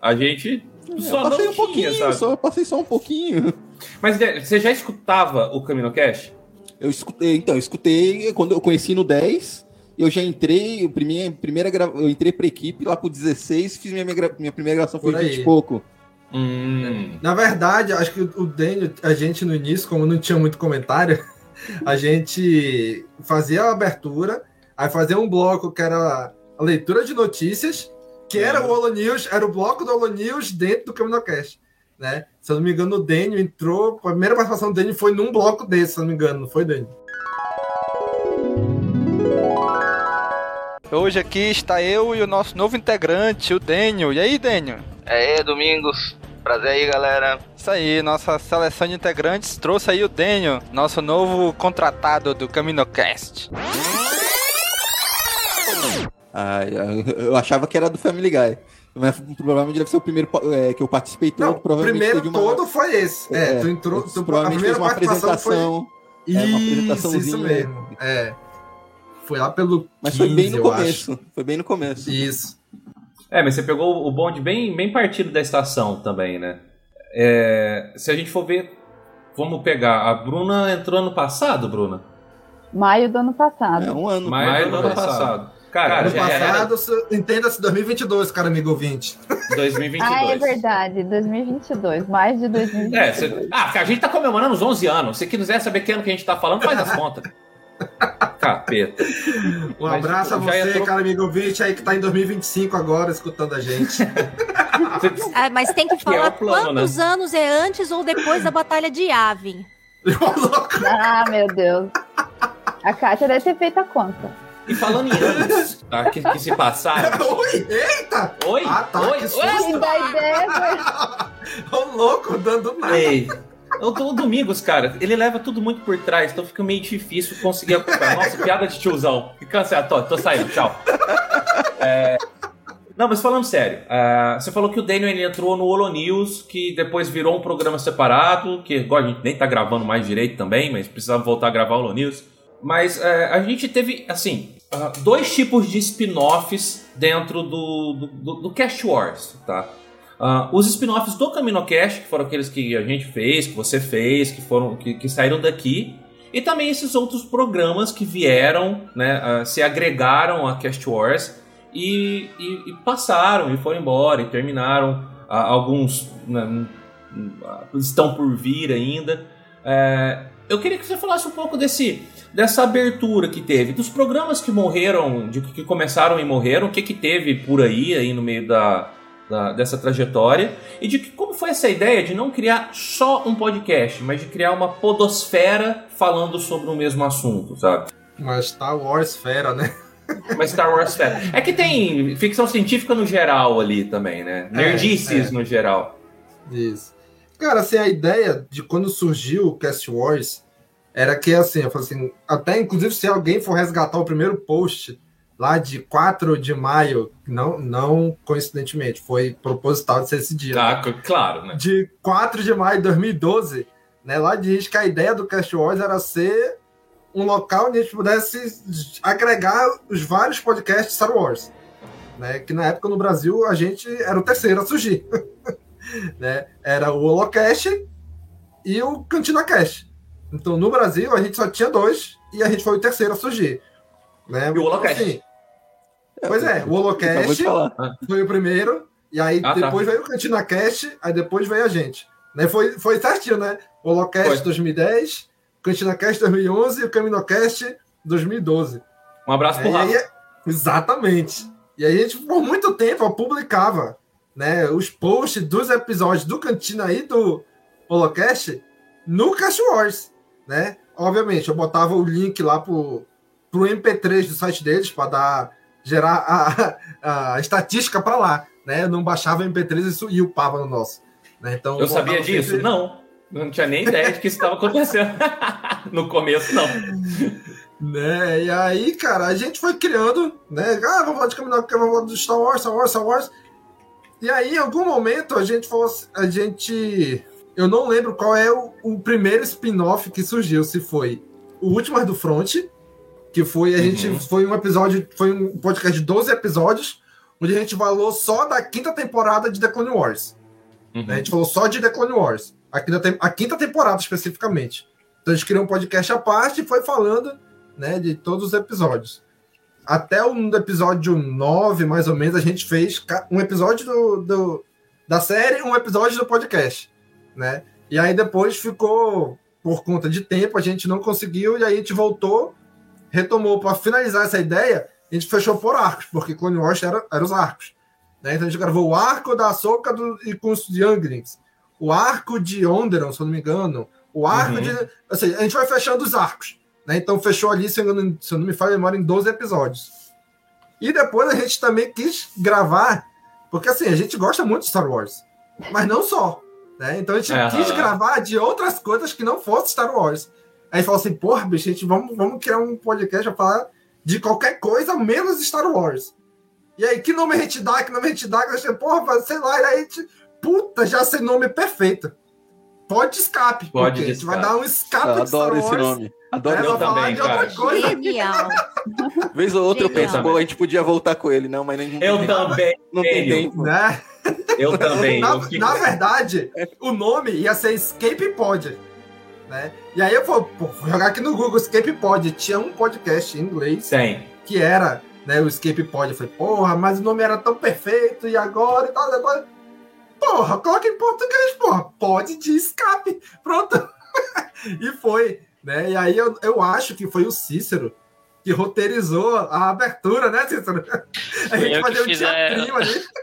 A gente só eu passei um pouquinho, tinha, sabe? só, eu passei só um pouquinho. Mas você já escutava o CaminoCast? Eu escutei, então, eu escutei quando eu conheci no 10, eu já entrei, eu primeira, primeira gra- eu entrei pra equipe lá pro 16, fiz minha, minha, minha primeira gravação foi Por aí. 20 e pouco. Hum. Na verdade, acho que o Daniel, a gente no início, como não tinha muito comentário, a gente fazia a abertura, aí fazia um bloco que era a leitura de notícias, que era o Holo News, era o bloco do Holo News dentro do CaminoCast. Né? Se eu não me engano, o Daniel entrou. A primeira participação do Daniel foi num bloco desse, se eu não me engano, não foi, Daniel? Hoje aqui está eu e o nosso novo integrante, o Daniel. E aí, Daniel? É, Domingos. Prazer aí, galera. Isso aí, nossa seleção de integrantes trouxe aí o Daniel, nosso novo contratado do CaminoCast. Ah, eu achava que era do Family Guy. Mas provavelmente deve ser o primeiro é, que eu participei todo. Não, o provavelmente primeiro teve uma- todo foi esse. É, É, tu entrou. Tu, a provavelmente primeira fez uma participação foi. apresentação. É, uma Isso, apresentaçãozinha. isso mesmo. É. Foi lá pelo. Mas foi bem 15, no começo. Foi bem no começo. Isso. É, mas você pegou o bonde bem, bem partido da estação também, né? É, se a gente for ver, vamos pegar. A Bruna entrou ano passado, Bruna? Maio do ano passado. É um ano. Maio do ano passado. Cara, ano era passado, se- entenda-se 2022, cara amigo ouvinte. 2022. Ah, é verdade, 2022, mais de 2022. É, cê- ah, cara, a gente tá comemorando os 11 anos. Se quiser saber que ano que a gente tá falando, faz as contas. Capeta. Um Mas, abraço a você, entrou- cara amigo ouvinte, aí que tá em 2025 agora, escutando a gente. Ah, mas tem que Que é falar plano, quantos né? anos é antes ou depois da Batalha de Yavin. Ah, meu Deus. A Kátia deve ter feito a conta. E falando em anos tá, que, que se passaram. Oi, eita! Oi, Ah, tá, oi, que oi. Ô, louco, dando nada. Ei, o, o Domingos, cara, ele leva tudo muito por trás, então fica meio difícil conseguir acompanhar. Nossa, piada de tiozão. Cansado, tô, tô saindo, tchau. É, Não, mas falando sério, ah, você falou que o Daniel ele entrou no Holo News, que depois virou um programa separado, que agora a gente nem tá gravando mais direito também, mas precisava voltar a gravar o Holo News. Mas é, a gente teve, assim, ah, dois tipos de spin-offs dentro do, do, do, do Cast Wars, tá? Ah, os spin-offs do CaminoCast, que foram aqueles que a gente fez, que você fez, que foram que, que saíram daqui, e também esses outros programas que vieram, né, ah, se agregaram a Cast Wars e, e- e passaram e foram embora e terminaram. Ah, alguns né, estão por vir ainda. É, eu queria que você falasse um pouco desse dessa abertura que teve, dos programas que morreram, de que começaram e morreram, o que que teve por aí aí no meio da, da- dessa trajetória e de que, como foi essa ideia de não criar só um podcast, mas de criar uma podosfera falando sobre o mesmo assunto, sabe? Uma Star Wars fera, né? Uma Star Wars fera. É que tem ficção científica no geral ali também, né? Nerdices é. no geral. Isso. Cara, assim, a ideia de quando surgiu o Cast Wars era que, assim, eu falei assim, até inclusive se alguém for resgatar o primeiro post lá de 4 de maio, não, não coincidentemente, foi proposital de ser esse dia. Ah, c- claro, né? De 4 de maio de 2012, né, lá diz que a ideia do Cast Wars era ser um local onde a gente pudesse agregar os vários podcasts de Star Wars. Né, que na época no Brasil a gente era o terceiro a surgir. né? Era o Holocast e o Cantina Cast. Então no Brasil a gente só tinha dois e a gente foi o terceiro a surgir. Né? E o Holocast? pois é, o Acabou de Holocast falar. foi o primeiro, e aí Ah, tá. depois veio o Cantina Cast, aí depois veio a gente. Né? Foi, foi certinho, né? O Holocast Foi. 2010, Cantina Cast 2011 e o Caminocast 2012. Um abraço pro É, Rafa. aí- exatamente. E aí a gente, por muito tempo, publicava né, os posts dos episódios do Cantina e do Holocast no Cast Wars. Né? Obviamente, eu botava o link lá pro, pro MP3 do site deles para dar gerar a, a estatística para lá. Né? Eu não baixava o MP3 e isso- upava no nosso. Né? Então, Eu sabia disso? sempre- Não. Não tinha nem ideia de que isso estava acontecendo. no começo, não. Né? E aí, cara, a gente foi criando, né? Ah, vamos falar de Caminho, vamos falar de Star Wars, Star Wars, Star Wars. E aí, em algum momento, a gente falou, a gente, eu não lembro qual é o, o primeiro spin-off que surgiu, se foi o Últimas do Front, que foi a gente foi um episódio, foi um podcast de 12 episódios, onde a gente falou só da quinta temporada de The Clone Wars. Uhum. A gente falou só de The Clone Wars, a quinta, a quinta temporada especificamente. Então a gente criou um podcast à parte e foi falando né, de todos os episódios. Até o episódio 9, mais ou menos, a gente fez um episódio do, do- da série um episódio do podcast. Né? E aí depois ficou, por conta de tempo, a gente não conseguiu, e aí a gente voltou, retomou para finalizar essa ideia, a gente fechou por arcos, porque Clone Wars era, era os arcos. Né? Então a gente gravou o arco da Ahsoka do, e com os Younglings, o arco de Onderon, se eu não me engano, o arco Uhum. de. Ou seja, a gente vai fechando os arcos. Né? Então fechou ali, se eu, não, se eu não me falha a memória, em 12 episódios. E depois a gente também quis gravar, porque assim, a gente gosta muito de Star Wars, mas não só. Né? Então a gente Aham. quis gravar de outras coisas que não fossem Star Wars. Aí falou assim, porra, bicho, a gente vamos, vamos criar um podcast pra falar de qualquer coisa menos Star Wars. E aí, que nome a gente dá? Que nome a gente dá? Que eu achei, porra, sei lá, e aí a gente, puta, já sei nome perfeito. Pode escape. Pode porque a gente vai escape. dar um escape Eu de adoro Star esse Wars. nome. Adoro esse eu também, de outra cara. coisa. Genial. Vez ou outra eu Genial. penso, pô, a gente podia voltar com ele, não, mas não Eu também, não tem tempo. Né? Eu também. Na, eu na verdade, o nome ia ser Escape Pod. Né? E aí eu vou, pô, vou jogar aqui no Google Escape Pod. Tinha um podcast em inglês Tem. que era né, o Escape Pod. Eu falei, porra, mas o nome era tão perfeito e agora e tal. Agora... Porra, coloca em português, porra. Pod de escape. Pronto. e foi. Né? E aí eu, eu acho que foi o Cícero que roteirizou a abertura, né, Cícero? A gente fazia um é. teatrinho ali.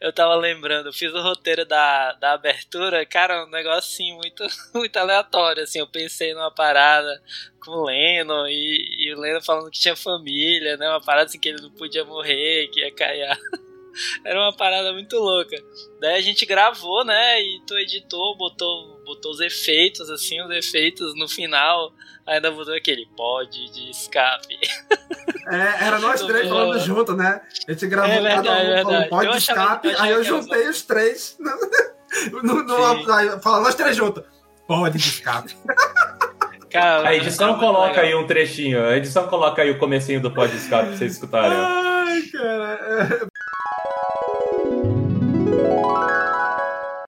Eu tava lembrando, eu fiz o roteiro da, da abertura, cara, um negócio assim muito, muito aleatório, assim, eu pensei numa parada com o Leno e, e o Leno falando que tinha família, né, uma parada assim que ele não podia morrer, que ia cair. Era uma parada muito louca. Daí a gente gravou, né, e tu editou, botou, botou os efeitos, assim, os efeitos no final, ainda botou aquele pod de escape. É, era nós três falando junto, né? A gente gravou É verdade, cada um é falando pode achava- escape, aí eu era juntei os três. No, no, aí, falando nós três juntos. Pode de escape. Cara, A edição coloca legal. aí um trechinho. A edição coloca aí o comecinho do pod escape pra vocês escutarem. Ai, cara.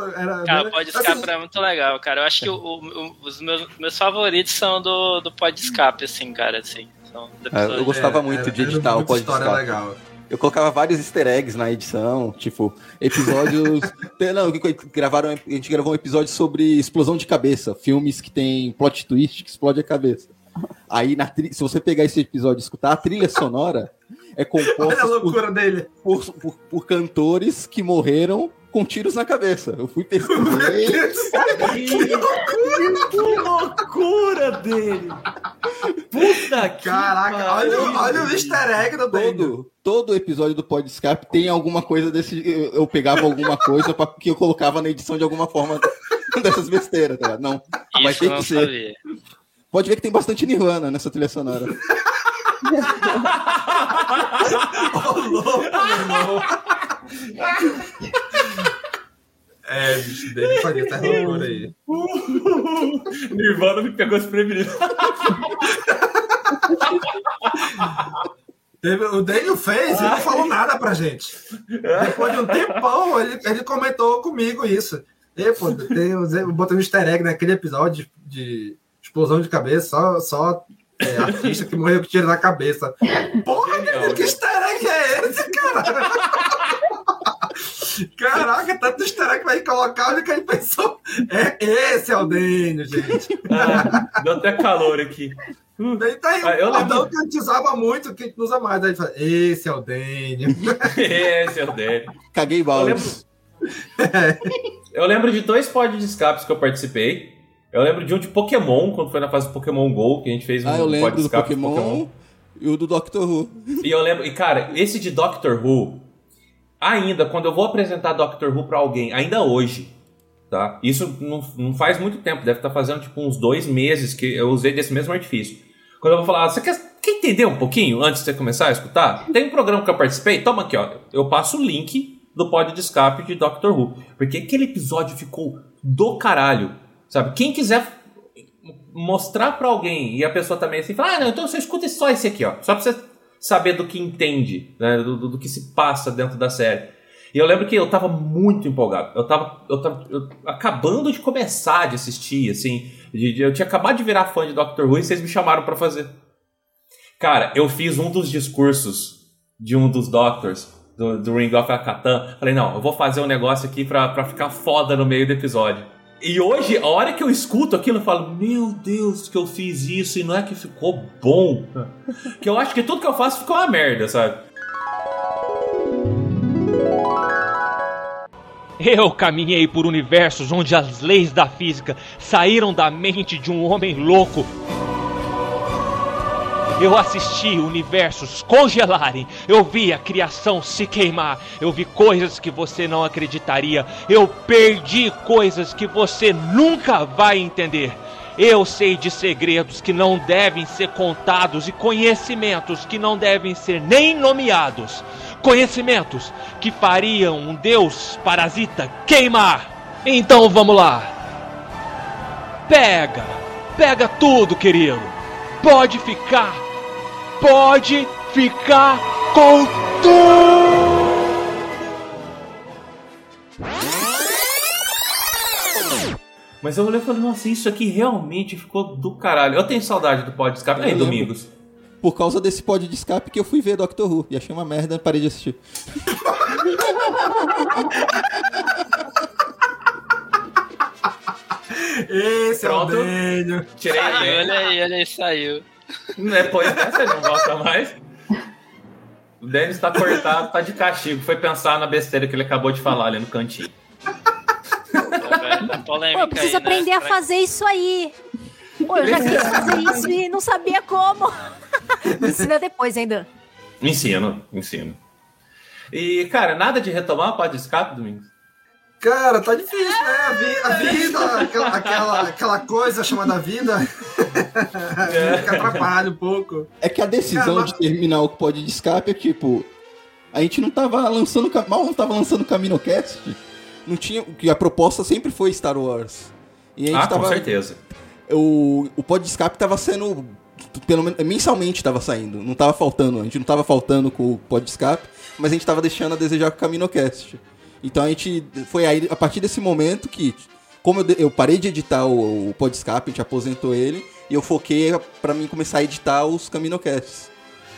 Era, Cara, era- o Pod assim, Escape é muito legal, cara. Eu acho que o- o- os meus, meus favoritos são do, do Pod Escape, assim, cara, assim. São É, eu gostava É, muito era- de era editar o muita Pod história Escape. legal. Eu colocava vários easter eggs na edição, tipo, episódios. Não, gravaram, a gente gravou um episódio sobre explosão de cabeça, filmes que tem plot twist que explode a cabeça. Aí, na tri- se você pegar esse episódio e escutar, a trilha sonora é composta Olha a por, por, por- por cantores que morreram com tiros na cabeça. Eu fui pesquisei. Que loucura dele! Puta que Caraca, olha, o- olha o easter egg do todo, todo episódio do Pod Escape tem alguma coisa desse. Eu, eu pegava alguma coisa pra, que eu colocava na edição de alguma forma dessas besteiras, tá ligado? Não. Mas Isso não que ser. sabia. Pode ver que tem bastante Nirvana nessa trilha sonora. Ô, louco, meu irmão. É, bicho, dele faria loucura aí. Nirvana me pegou desprevenido. O Daniel fez e não falou nada pra gente. Depois de um tempão, ele, ele comentou comigo isso. E, pô, eu botei um easter egg naquele episódio de explosão de cabeça, só, só é, artista que morreu com tiro na cabeça. Porra, Daniel, que easter egg é esse, cara? Caraca, tanto easter egg que vai colocar, olha o que ele pensou. É, esse é o Daniel, gente. Ah, deu até calor aqui. Daí tá aí Ah, eu lembro- que a gente usava muito, que a gente não usa mais. Daí fala, esse é o Daniel. Esse é o dele. Caguei baldes. Eu lembro de dois pod de escapes que eu participei. Eu lembro de um de Pokémon, quando foi na fase do Pokémon GO, que a gente fez um Ah, eu pod lembro de do escape de Pokémon e o do Doctor Who. E eu lembro, e cara, esse de Doctor Who, ainda, quando eu vou apresentar Doctor Who pra alguém, ainda hoje, tá? Isso não, não faz muito tempo, deve estar fazendo tipo uns dois meses que eu usei desse mesmo artifício. Quando eu vou falar, você quer, quer entender um pouquinho antes de você começar a escutar? Tem um programa que eu participei, toma aqui, ó. Eu passo o link do pod de escape de Doctor Who. Porque aquele episódio ficou do caralho. Sabe? Quem quiser mostrar pra alguém e a pessoa também assim, fala, ah, não, então você escuta só esse aqui, ó. Só pra você saber do que entende, né? Do, do, do que se passa dentro da série. E eu lembro que eu tava muito empolgado. Eu tava, eu tava eu- acabando de começar de assistir, assim. de- de- eu tinha acabado de virar fã de Doctor Who e vocês me chamaram pra fazer. Cara, eu fiz um dos discursos de um dos Doctors, do, do Ring of Akatan. Falei, não, eu vou fazer um negócio aqui pra, pra ficar foda no meio do episódio. E hoje, a hora que eu escuto aquilo, eu falo, meu Deus, que eu fiz isso e não é que ficou bom. que eu acho que tudo que eu faço ficou uma merda, sabe? Eu caminhei por universos onde as leis da física saíram da mente de um homem louco. Eu assisti universos congelarem, eu vi a criação se queimar, eu vi coisas que você não acreditaria, eu perdi coisas que você nunca vai entender. Eu sei de segredos que não devem ser contados e conhecimentos que não devem ser nem nomeados. Conhecimentos que fariam um deus parasita queimar. Então vamos lá. Pega, pega tudo, querido. Pode ficar, pode ficar com tudo. Mas eu olhei e falei, nossa, isso aqui realmente ficou do caralho. Eu tenho saudade do pod escape. Aí, Eu lembro. Domingos. Por causa desse pod de escape que eu fui ver Doctor Who. E achei uma merda, parei de assistir. Esse Pronto. é o Daniel. Tirei ideia. olha aí, olha aí, saiu. Depois dessa ele não volta mais. O Denis tá cortado, tá de castigo. Foi pensar na besteira que ele acabou de falar ali no cantinho. Polêmica Pô, eu preciso aí, né? aprender a fazer isso aí. Pô, eu já quis fazer isso e não sabia como. Me ensina depois ainda. Ensino, ensino. E, cara, nada de retomar o pod de escape, Domingos? Cara, tá difícil, né? A, vi- a vida, aquela, aquela, aquela coisa chamada vida, que atrapalha um pouco. É que a decisão Cara, de terminar o pod de escape é tipo. A gente não tava lançando. Mal não tava lançando CaminoCast. Não tinha. Que a proposta sempre foi Star Wars. E a gente Ah, tava. com certeza. O, o pod de escape tava sendo. Pelo menos mensalmente tava saindo. Não tava faltando. A gente não tava faltando com o pod de escape, mas a gente tava deixando a desejar com o CaminoCast. Então a gente. Foi aí, a partir desse momento que. Como eu, eu parei de editar o, o pod de escape, a gente aposentou ele. E eu foquei pra mim começar a editar os CaminoCasts.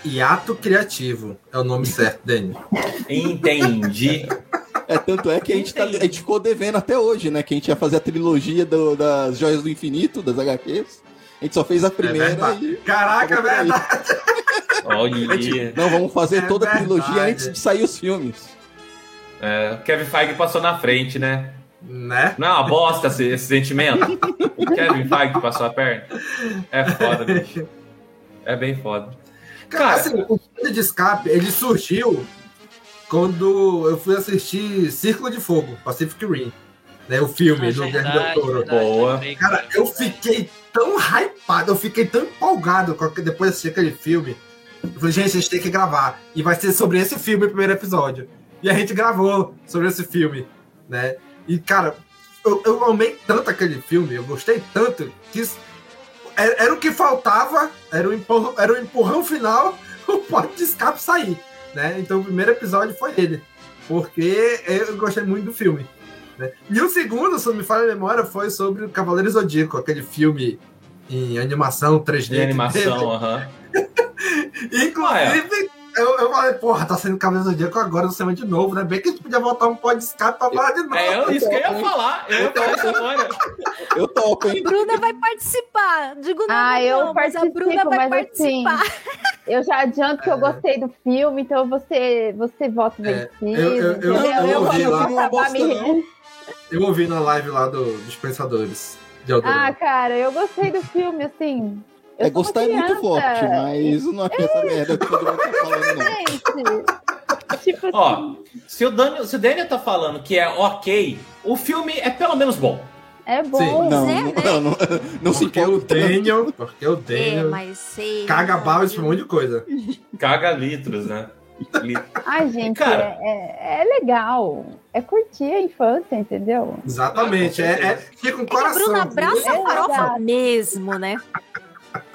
Hiato criativo é o nome certo, Daniel. Entendi. É, tanto é que a gente, tá- a gente ficou devendo até hoje, né? Que a gente ia fazer a trilogia do- das Joias do Infinito, das HQs. A gente só fez a primeira verdade. e. Caraca, é verdade. Olha. Não, vamos fazer É toda a trilogia verdade. antes de sair os filmes. É, o Kevin Feige passou na frente, né? Né? Não é uma bosta esse, esse sentimento? O Kevin Feige passou a perna? É foda, bicho. É bem foda. Cara, Cara, assim, o filme de escape, ele surgiu quando eu fui assistir Círculo de Fogo, Pacific Rim. Né, o filme do Guilherme Del Toro. Boa. Cara, eu fiquei tão hypado, eu fiquei tão empolgado com depois de assistir aquele filme. Eu falei, gente, a gente tem que gravar. E vai ser sobre esse filme o primeiro episódio. E a gente gravou sobre esse filme, né? E, cara, eu, eu amei tanto aquele filme, eu gostei tanto, que isso- era, era o que faltava, era o, empurrão, era o empurrão final, o pote de escape sair, né? Então o primeiro episódio foi ele. Porque eu gostei muito do filme. né? E o segundo, se não me falha a memória, foi sobre o Cavaleiro Zodíaco, aquele filme em animação 3D. de que animação, aham. teve. Inclusive, eu, eu falei, porra, tá saindo Cavaleiro Zodíaco agora no cinema de novo, né? Bem que a gente podia voltar um pó de escape pra falar de novo. É eu- isso que eu ia falar. Eu ia falar isso agora. Eu topo, hein? Bruna vai participar. Digo não, Ah, não, eu não, mas a participo, Bruna vai mas assim, participar. eu já adianto que eu gostei do filme, então você, você vota É, vencido. eu- eu- eu- entendeu? eu ouvi vou lá. acabar bosta, me- não. Eu ouvi na live lá do- dos Pensadores de. Ah, cara, eu gostei do filme, assim. Eu É gostar é muito forte, mas não é essa merda que todo mundo tá falando, não. Gente, Tipo Ó, se o, Daniel, se o Daniel tá falando que é ok, o filme é pelo menos bom. É bom. Sim. Não, né? não, não, não, não se Porque o Daniel, porque o É, Daniel mas sei. caga balas pra um monte de coisa. Caga litros, né? Ai, gente, Cara. é, é, é legal. É curtir a infância, entendeu? Exatamente. É, é, fica um É que a coração. Bruna abraça a É farofa mesmo, né?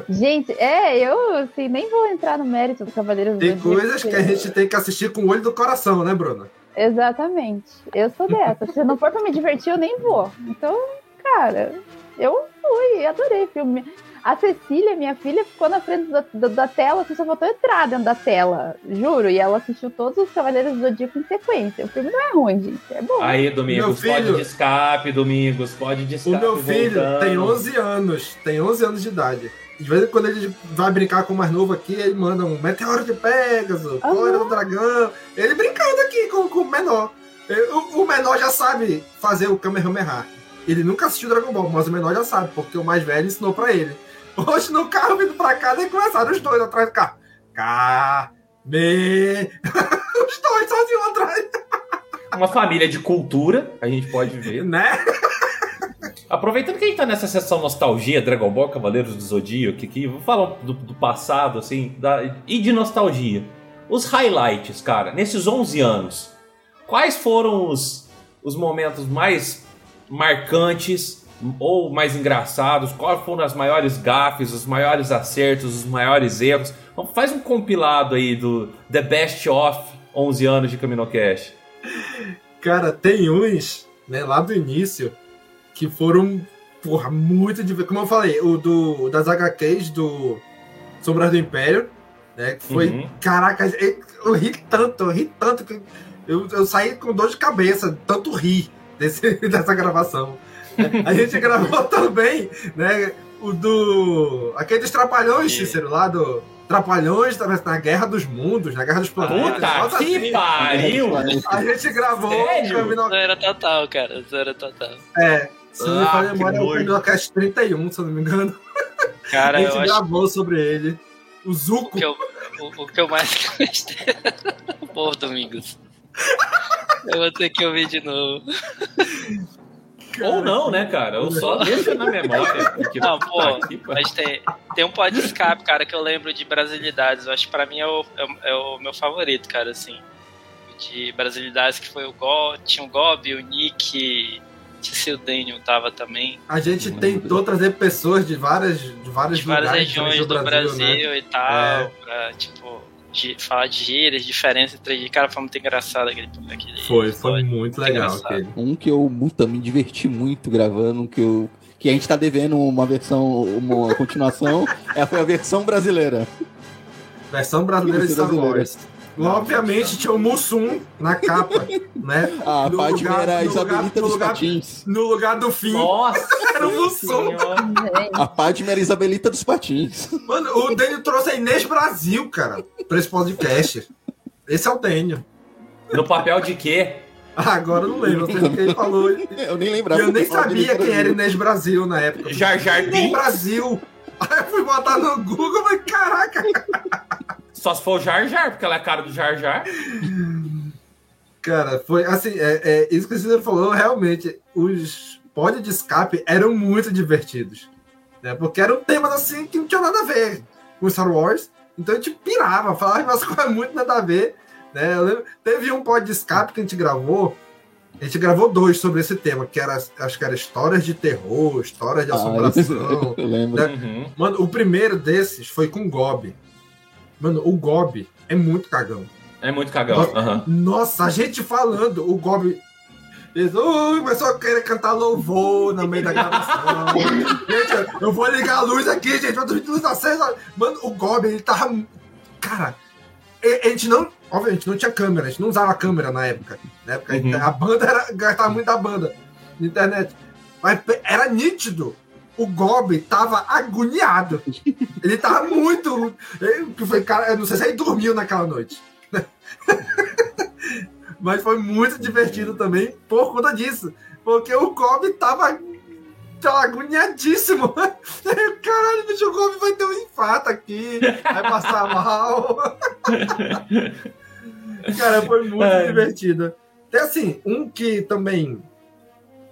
Gente, é, eu assim, nem vou entrar no mérito do Cavaleiro do Tem coisas que a gente tem que assistir com o olho do coração, né, Bruna? Exatamente. Eu sou dessa. Se não for pra me divertir, eu nem vou. Então, cara, eu fui, adorei o filme. A Cecília, minha filha, ficou na frente da, da, da tela, assim, só faltou entrar dentro da tela, juro. E ela assistiu todos os Cavaleiros do Zodíaco em sequência. O filme não é ruim, gente. É bom. Aí, Domingos, Meu filho- pode de escape, Domingos, pode de O escape. meu filho voltando. tem 11 anos, tem 11 anos de idade. De vez em quando ele vai brincar com o mais novo aqui, ele manda um Meteoro de Pegasus, Cólera do Dragão. Ele brincando aqui com, com o menor. Eu- O, o menor já sabe fazer o Kamehameha. Ele nunca assistiu Dragon Ball, mas o menor já sabe, porque o mais velho ensinou pra ele. Hoje no carro vindo pra cá, daí começaram os dois atrás do carro. K, me. os dois sozinhos atrás, Uma família de cultura, a gente pode ver. né? Aproveitando que a gente tá nessa sessão nostalgia, Dragon Ball, Cavaleiros do Zodíaco, aqui, vou falar do, do passado, assim, da- e de nostalgia. Os highlights, cara, nesses 11 anos, quais foram os, os momentos mais marcantes ou mais engraçados? Quais foram as maiores gafes, os maiores acertos, os maiores erros? Faz um compilado aí do The Best of 11 anos de CaminoCast. Cara, tem uns, né, lá do início, que foram, porra, muito divertidos. Como eu falei, o do, das HQs do Sombras do Império, né, que foi, Uhum. caraca, eu, ri tanto, eu ri tanto, que eu, eu saí com dor de cabeça, tanto ri desse, dessa gravação. A gente gravou também, né, o do, aquele dos Trapalhões, Cícero, lá do... Trapalhões na Guerra dos Mundos, na Guerra dos Planetas. Puta que assim, pariu! A gente gravou Sério? Zoeira total, cara. Zoeira total. é, se não me Ah, falha a memória, é o. Caminocast 31, se eu não me engano. Cara, a eu gente acho gravou sobre ele. O Zuko. que eu, o, o que eu mais gostei. Pô, Domingos. Eu vou ter que ouvir de novo. Ou não, né, cara? Eu só deixo na memória. Porque, Não, pô, mas tem, tem um pod escape, cara, que eu lembro de brasilidades. Eu acho que pra mim é o, é, o- é o meu favorito, cara, assim. De brasilidades que foi o Go, tinha o Gob, o Nick, se o Daniel tava também. A gente tentou trazer pessoas de várias, de vários De várias lugares regiões diferentes do Brasil, né? e tal, É. pra, tipo, de, falar de gírias, diferença entre gírias. Cara, foi muito engraçado aquele, aquele Foi, foi muito legal engraçado. aquele. Um que eu mu- também me diverti muito gravando, que eu que a gente tá devendo uma versão, uma continuação, é, foi a versão brasileira. Versão brasileira de Star brasileira. Wars. Obviamente tinha o Mussum na capa, né? A No Fátima lugar- era a Isabelita dos Patins. No lugar do fim, Nossa! era o Mussum. A Fátima era a Isabelita dos Patins. Mano, o Daniel trouxe a Inês Brasil, cara, pra esse podcast. Esse é o Daniel. No papel de quê? Ah, agora eu não lembro, não sei o que ele falou. Eu nem E lembrava. eu nem eu sabia quem era. Inês Brasil na época. Jar Jar Inês? Brasil. Aí eu fui botar no Google e falei, caraca. Só se for o Jar Jar, porque ela é a cara do Jar Jar. Cara, foi assim, é, é, isso que o Cícero falou, realmente, os pod de escape eram muito divertidos. Né? Porque era um tema assim que não tinha nada a ver com Star Wars. Então a gente pirava, falava umas coisas muito nada a ver. Né? Eu lembro- teve um pod de escape que a gente gravou. A gente gravou dois sobre esse tema, que era, acho que era histórias de terror, histórias de Ah, assombração. eu lembro. né? Uhum. Mano, o primeiro desses foi com Gob. Mano, o Gob é muito cagão. É muito cagão. Nossa, aham. nossa, a gente falando, o Gob. Eles, "Ui, começou a querer cantar louvor no meio da gravação. gente, eu vou ligar a luz aqui, gente. Tô de luz acesa. Mano, o Gob, ele tava. Cara, a gente não. Obviamente, não tinha câmera, a gente não usava câmera na época. Na época Uhum. a banda era, gastava muito da banda na internet. Mas era nítido. O Gob tava agoniado. Ele tava muito. que foi, cara, eu não sei se ele dormiu naquela noite. Mas foi muito divertido também por conta disso. Porque o Gob tava, tava agoniadíssimo. Caralho, bicho, o Gob vai ter um infarto aqui. Vai passar mal. Cara, foi muito É. divertido. Tem assim, um que também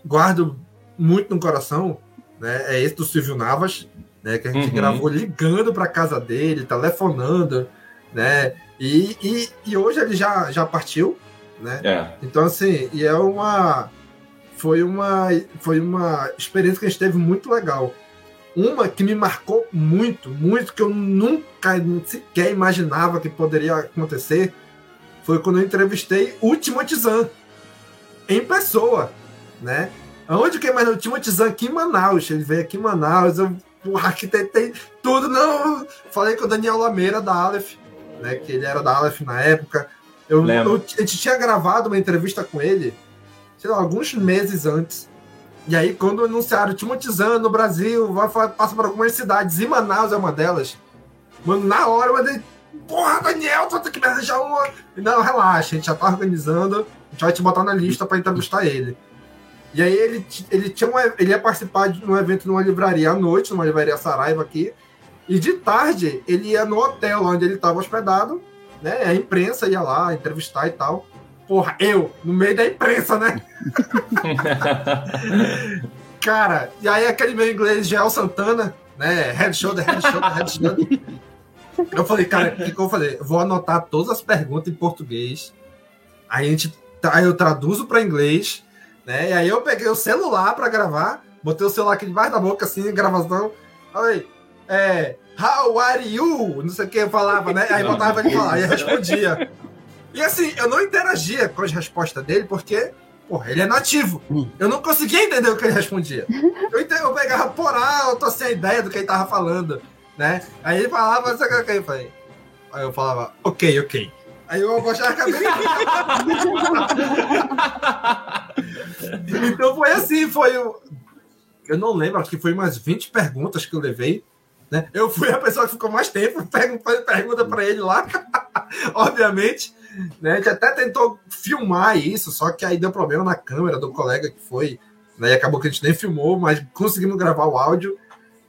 guardo muito no coração, né? É esse do Silvio Navas, né? Que a gente Uhum. gravou ligando pra casa dele, telefonando, né? E, e, e hoje ele já, já partiu, né? É. Então, assim, e é uma. Foi uma, foi uma experiência que a gente teve muito legal. Uma que me marcou muito, muito, que eu nunca sequer imaginava que poderia acontecer, foi quando eu entrevistei o Timothy Zahn, em pessoa, né? Onde que é mais o Timothy Zahn aqui em Manaus? Ele veio aqui em Manaus, eu arquitetei tudo, não. Falei com o Daniel Lameira da Aleph, né? Que ele era da Aleph na época. Eu, eu- a gente tinha gravado uma entrevista com ele, sei lá, alguns meses antes. E aí, quando anunciaram Timothy Zahn no Brasil, vai, passa por algumas cidades, e Manaus é uma delas. Mano, na hora eu mandei, porra, Daniel, tu ter que me arranjar uma. Não, relaxa, a gente já tá organizando, a gente vai te botar na lista pra entrevistar ele. E aí ele, ele tinha um, ele ia participar de um evento numa livraria à noite, numa livraria Saraiva aqui. E de tarde ele ia no hotel onde ele estava hospedado, né? A imprensa ia lá entrevistar e tal. Porra, eu, no meio da imprensa, né? Cara, e aí aquele meu inglês, Gel Santana, né? Head shoulder, head shoulder, head shoulder. Eu falei, cara, o que, que eu falei? Eu vou anotar todas as perguntas em português. Aí a gente. Aí eu traduzo para inglês, né? E aí eu peguei o celular para gravar, botei o celular aqui debaixo da boca, assim, gravação. Oi, é. How are you? Não sei o que eu falava, né? Aí botava ele falar, aí eu respondia. E assim, eu não interagia com as respostas dele, porque, porra, ele é nativo. Eu não conseguia entender o que ele respondia. Eu, eu pegava por alto, assim, a ideia do que ele tava falando, né? Aí ele falava, sei o que eu falei. Aí eu falava, ok, ok. Aí eu abaixava a cabeça. então foi assim, foi o. Eu não lembro, acho que foi umas 20 perguntas que eu levei. Né? Eu fui a pessoa que ficou mais tempo, pego- faz pergunta pra ele lá, obviamente. Né? A gente até tentou filmar isso, só que aí deu problema na câmera do colega que foi. Né? E acabou que a gente nem filmou, mas conseguimos gravar o áudio.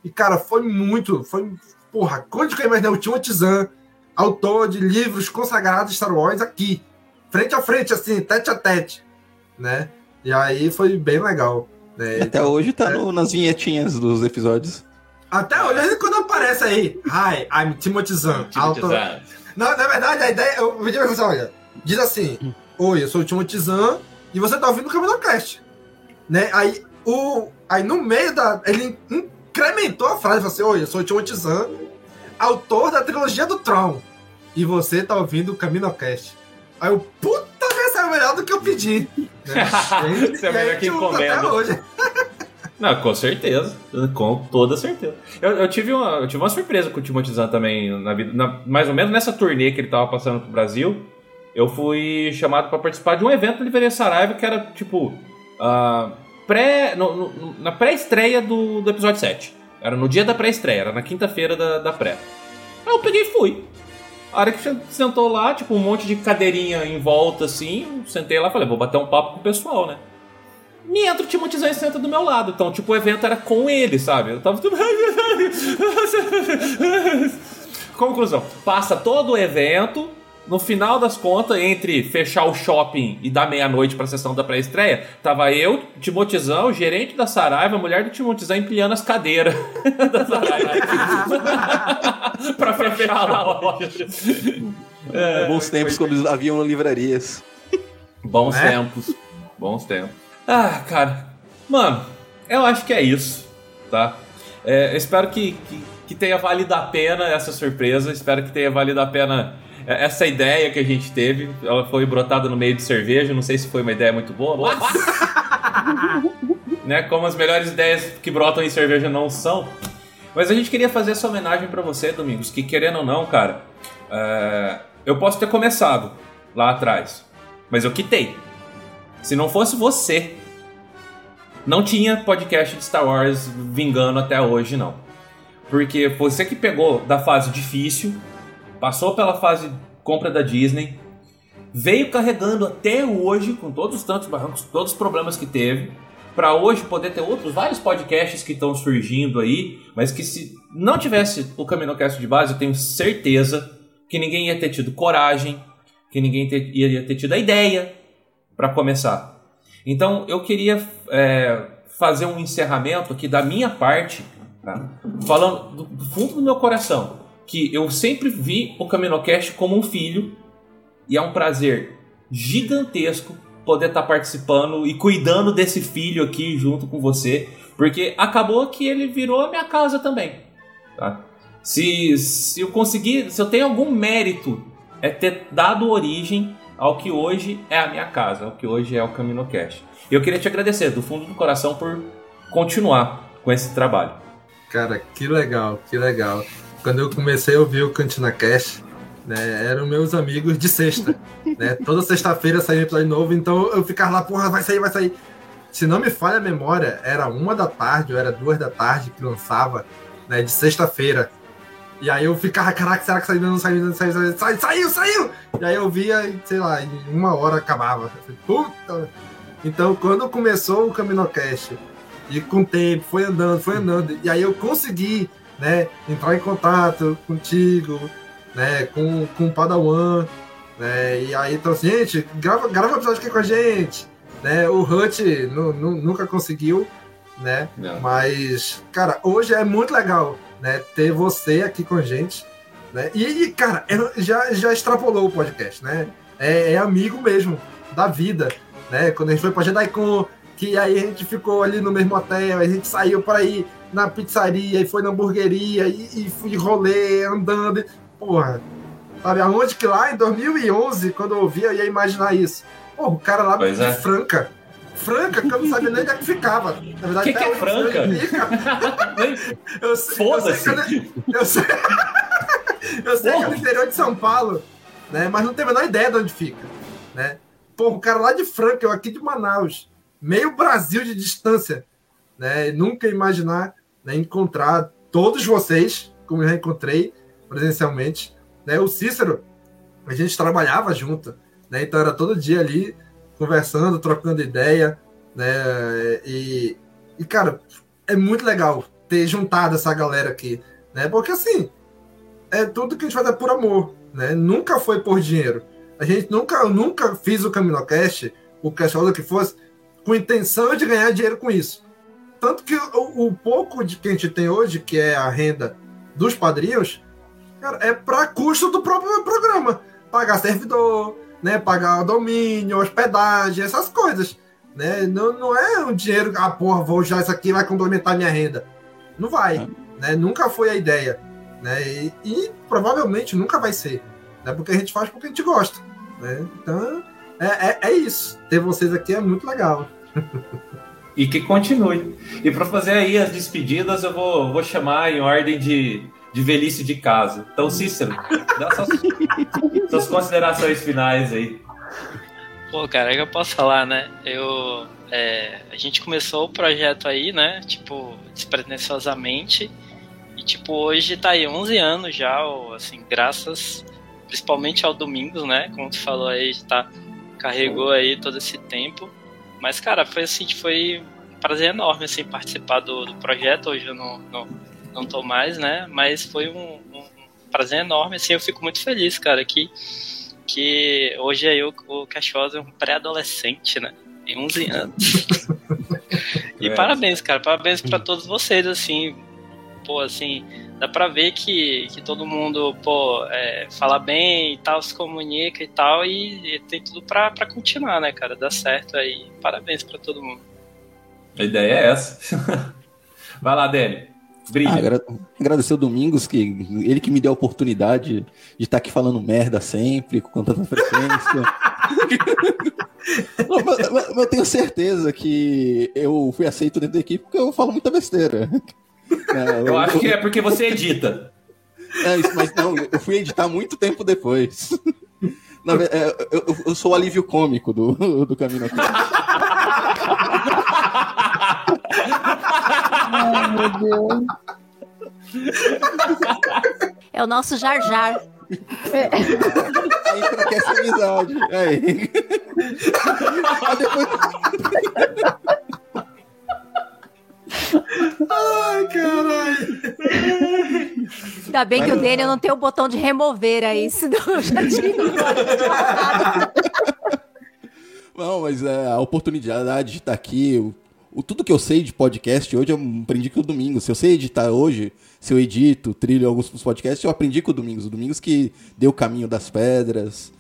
E, cara, foi muito. Foi. Porra, quando que eu imaginei o Timothy Zahn, autor de livros consagrados Star Wars, aqui. Frente a frente, assim, tete a tete. Né? E aí foi bem legal. Né? Até hoje tá no- nas vinhetinhas dos episódios. Até hoje, quando aparece aí, Hi, I'm Timothy Zahn. Zahn. Não, na verdade, a ideia. Vou dizer assim, olha. Diz assim: Oi, eu sou o Timothy Zahn e você tá ouvindo o Caminocast. Né? Aí, o, aí, no meio da. Ele incrementou a frase, falou assim: Oi, eu sou o Timothy Zahn, autor da trilogia do Tron. E você tá ouvindo o Caminocast. Aí eu, puta, essa é melhor do que eu pedi. Né? Isso é melhor que encomenda. Não, com certeza. Com toda certeza. Eu, eu tive, uma, eu tive uma surpresa com o Timothy Zahn também na vida. na- mais ou menos nessa turnê que ele tava passando pro Brasil, eu fui chamado para participar de um evento da Livraria Saraiva que era tipo. ah, pré, no- no- na pré-estreia do, do episódio 7. Era no dia da pré-estreia, era na quinta-feira da, da pré. Aí eu peguei e fui. A hora que sentou lá, tipo, um monte de cadeirinha em volta assim, sentei lá e falei, vou bater um papo com o pessoal, né? Me entra o Timothy Zahn e senta do meu lado. Então, tipo, o evento era com ele, sabe? Eu tava tudo. Conclusão: passa todo o evento. No final das contas, entre fechar o shopping e dar meia-noite pra sessão da pré-estreia, tava eu, Timothy Zahn, o gerente da Saraiva, a mulher do Timothy Zahn empilhando as cadeiras da Saraiva. pra fechar a loja. É, Bons tempos quando haviam livrarias. Bons Né? tempos. Bons tempos. Ah, cara. Mano, eu acho que é isso, tá? É, eu espero que, que, que tenha valido a pena essa surpresa. Espero que tenha valido a pena é, essa ideia que a gente teve. Ela foi brotada no meio de cerveja. Não sei se foi uma ideia muito boa, mas... né? Como as melhores ideias que brotam em cerveja não são. Mas a gente queria fazer essa homenagem pra você, Domingos, que querendo ou não, cara, é, eu posso ter começado lá atrás, mas eu quitei. Se não fosse você, não tinha podcast de Star Wars vingando até hoje, não. Porque você que pegou da fase difícil, passou pela fase compra da Disney, veio carregando até hoje, com todos os tantos barrancos, todos os problemas que teve, para hoje poder ter outros vários podcasts que estão surgindo aí, mas que se não tivesse o CaminoCast de base, eu tenho certeza que ninguém ia ter tido coragem, que ninguém iria ter tido a ideia para começar. Então eu queria é, fazer um encerramento aqui da minha parte, tá? falando do, do fundo do meu coração, que eu sempre vi o CaminoCast como um filho e é um prazer gigantesco poder estar participando e cuidando desse filho aqui junto com você, porque acabou que ele virou a minha casa também. Tá? Se, se eu conseguir, se eu tenho algum mérito, é ter dado origem ao que hoje é a minha casa, ao que hoje é o CaminoCast. E eu queria te agradecer do fundo do coração por continuar com esse trabalho. Cara, que legal, que legal. Quando eu comecei a ouvir o Cantina Cast, né, eram meus amigos de sexta. né? Toda sexta-feira saía um episódio novo, então eu ficava lá, porra, vai sair, vai sair. Se não me falha a memória, era uma da tarde ou era duas da tarde que lançava, né, de sexta-feira. E aí eu ficava, caraca, será que saiu? Não saiu, não saiu, saiu, saiu, saiu, saiu! E aí eu via, e, sei lá, em uma hora acabava. Puta! Então, quando começou o CaminoCast, e com o tempo, foi andando, foi andando, e aí eu consegui, né, entrar em contato contigo, né, com, com o Padawan, né, e aí então assim, gente, grava, grava um episódio aqui com a gente, né, o Hut nu- nu- nunca conseguiu, né, Não. mas, cara, hoje é muito legal, né, ter você aqui com a gente, né, e, e, cara, é- já, já extrapolou o podcast, né, é, é amigo mesmo, da vida, né, quando a gente foi pra Jedaicon, que aí a gente ficou ali no mesmo hotel, a gente saiu para ir na pizzaria e foi na hamburgueria e, e fui rolê andando. e- Porra, sabe aonde que lá em 2011, quando eu ouvi, eu ia imaginar isso. Porra, o cara lá Pois de é. Franca. Franca, que eu não sabia nem onde é que ficava. Na verdade, Que que é sei Franca? Eu sei, Foda-se. Eu sei, que é no- eu sei, eu sei que é no interior de São Paulo, né? Mas não tenho a menor ideia de onde fica, né? Pô, o cara lá de Franca, eu aqui de Manaus, meio Brasil de distância, né? Nunca imaginar né, encontrar todos vocês, como eu já encontrei presencialmente, né? O Cícero, a gente trabalhava junto, né? Então era todo dia ali conversando, trocando ideia, né? E, e cara, é muito legal ter juntado essa galera aqui, né? Porque assim, é tudo que a gente faz é por amor, né? Nunca foi por dinheiro. A gente nunca, eu nunca fiz o CaminoCast, o Cashola que fosse, com intenção de ganhar dinheiro com isso. Tanto que o, o pouco de que a gente tem hoje, que é a renda dos padrinhos, cara, é para custo do próprio programa. Pagar servidor, né? Pagar domínio, hospedagem, essas coisas. Né? Não, não é um dinheiro, ah, porra, vou usar isso aqui, vai complementar minha renda. Não vai. Né? Nunca foi a ideia. Né? E, e provavelmente nunca vai ser. Né? Porque a gente faz porque a gente gosta. Né? Então, é, é, é isso. Ter vocês aqui é muito legal. E que continue. E para fazer aí as despedidas, eu vou, vou chamar em ordem de, de velhice de casa. Então, Cícero, dá suas, suas considerações finais aí. Pô, cara, é que eu posso falar, né? Eu. é, a gente começou o projeto aí, né? Tipo, despretensiosamente. E, tipo, hoje tá aí 11 anos já, ou, assim, graças principalmente ao Domingos, né? Como tu falou aí, tá, carregou aí todo esse tempo. Mas, cara, foi assim, foi um prazer enorme, assim, participar do, do projeto. Hoje eu não, não, não tô mais, né? Mas foi um, um prazer enorme, assim, eu fico muito feliz, cara, que, que hoje aí o, o Cachosa é um pré-adolescente, né? Tem 11 anos. e É. parabéns, cara, parabéns pra todos vocês, assim, pô, assim, dá pra ver que, que todo mundo, pô, é, fala bem e tal, se comunica e tal, e, e tem tudo pra, pra continuar, né, cara? Dá certo aí. Parabéns pra todo mundo. A ideia é essa. Vai lá, Dani. Brilha. Ah, agra- agradecer o Domingos, que ele que me deu a oportunidade de estar aqui falando merda sempre, com tanta frequência. Não, mas- mas- mas eu tenho certeza que eu fui aceito dentro da equipe porque eu falo muita besteira. É, Eu acho que é porque você edita. É isso, mas não, eu fui editar muito tempo depois. Na é, eu, eu- sou o alívio cômico do, do Caminho aqui. Ai, meu Deus. É o nosso Jar Jar. Aí enfraquece a amizade. Aí. Aí depois... Ai, caralho. Ainda bem que o Daniel não tem o botão de remover aí, senão eu já tinha. Não, mas é, a oportunidade de estar aqui, o, o- tudo que eu sei de podcast hoje, eu aprendi com o Domingos. Se eu sei editar hoje, se eu edito, trilho alguns podcasts, eu aprendi com o Domingos. O Domingos que deu o caminho das pedras.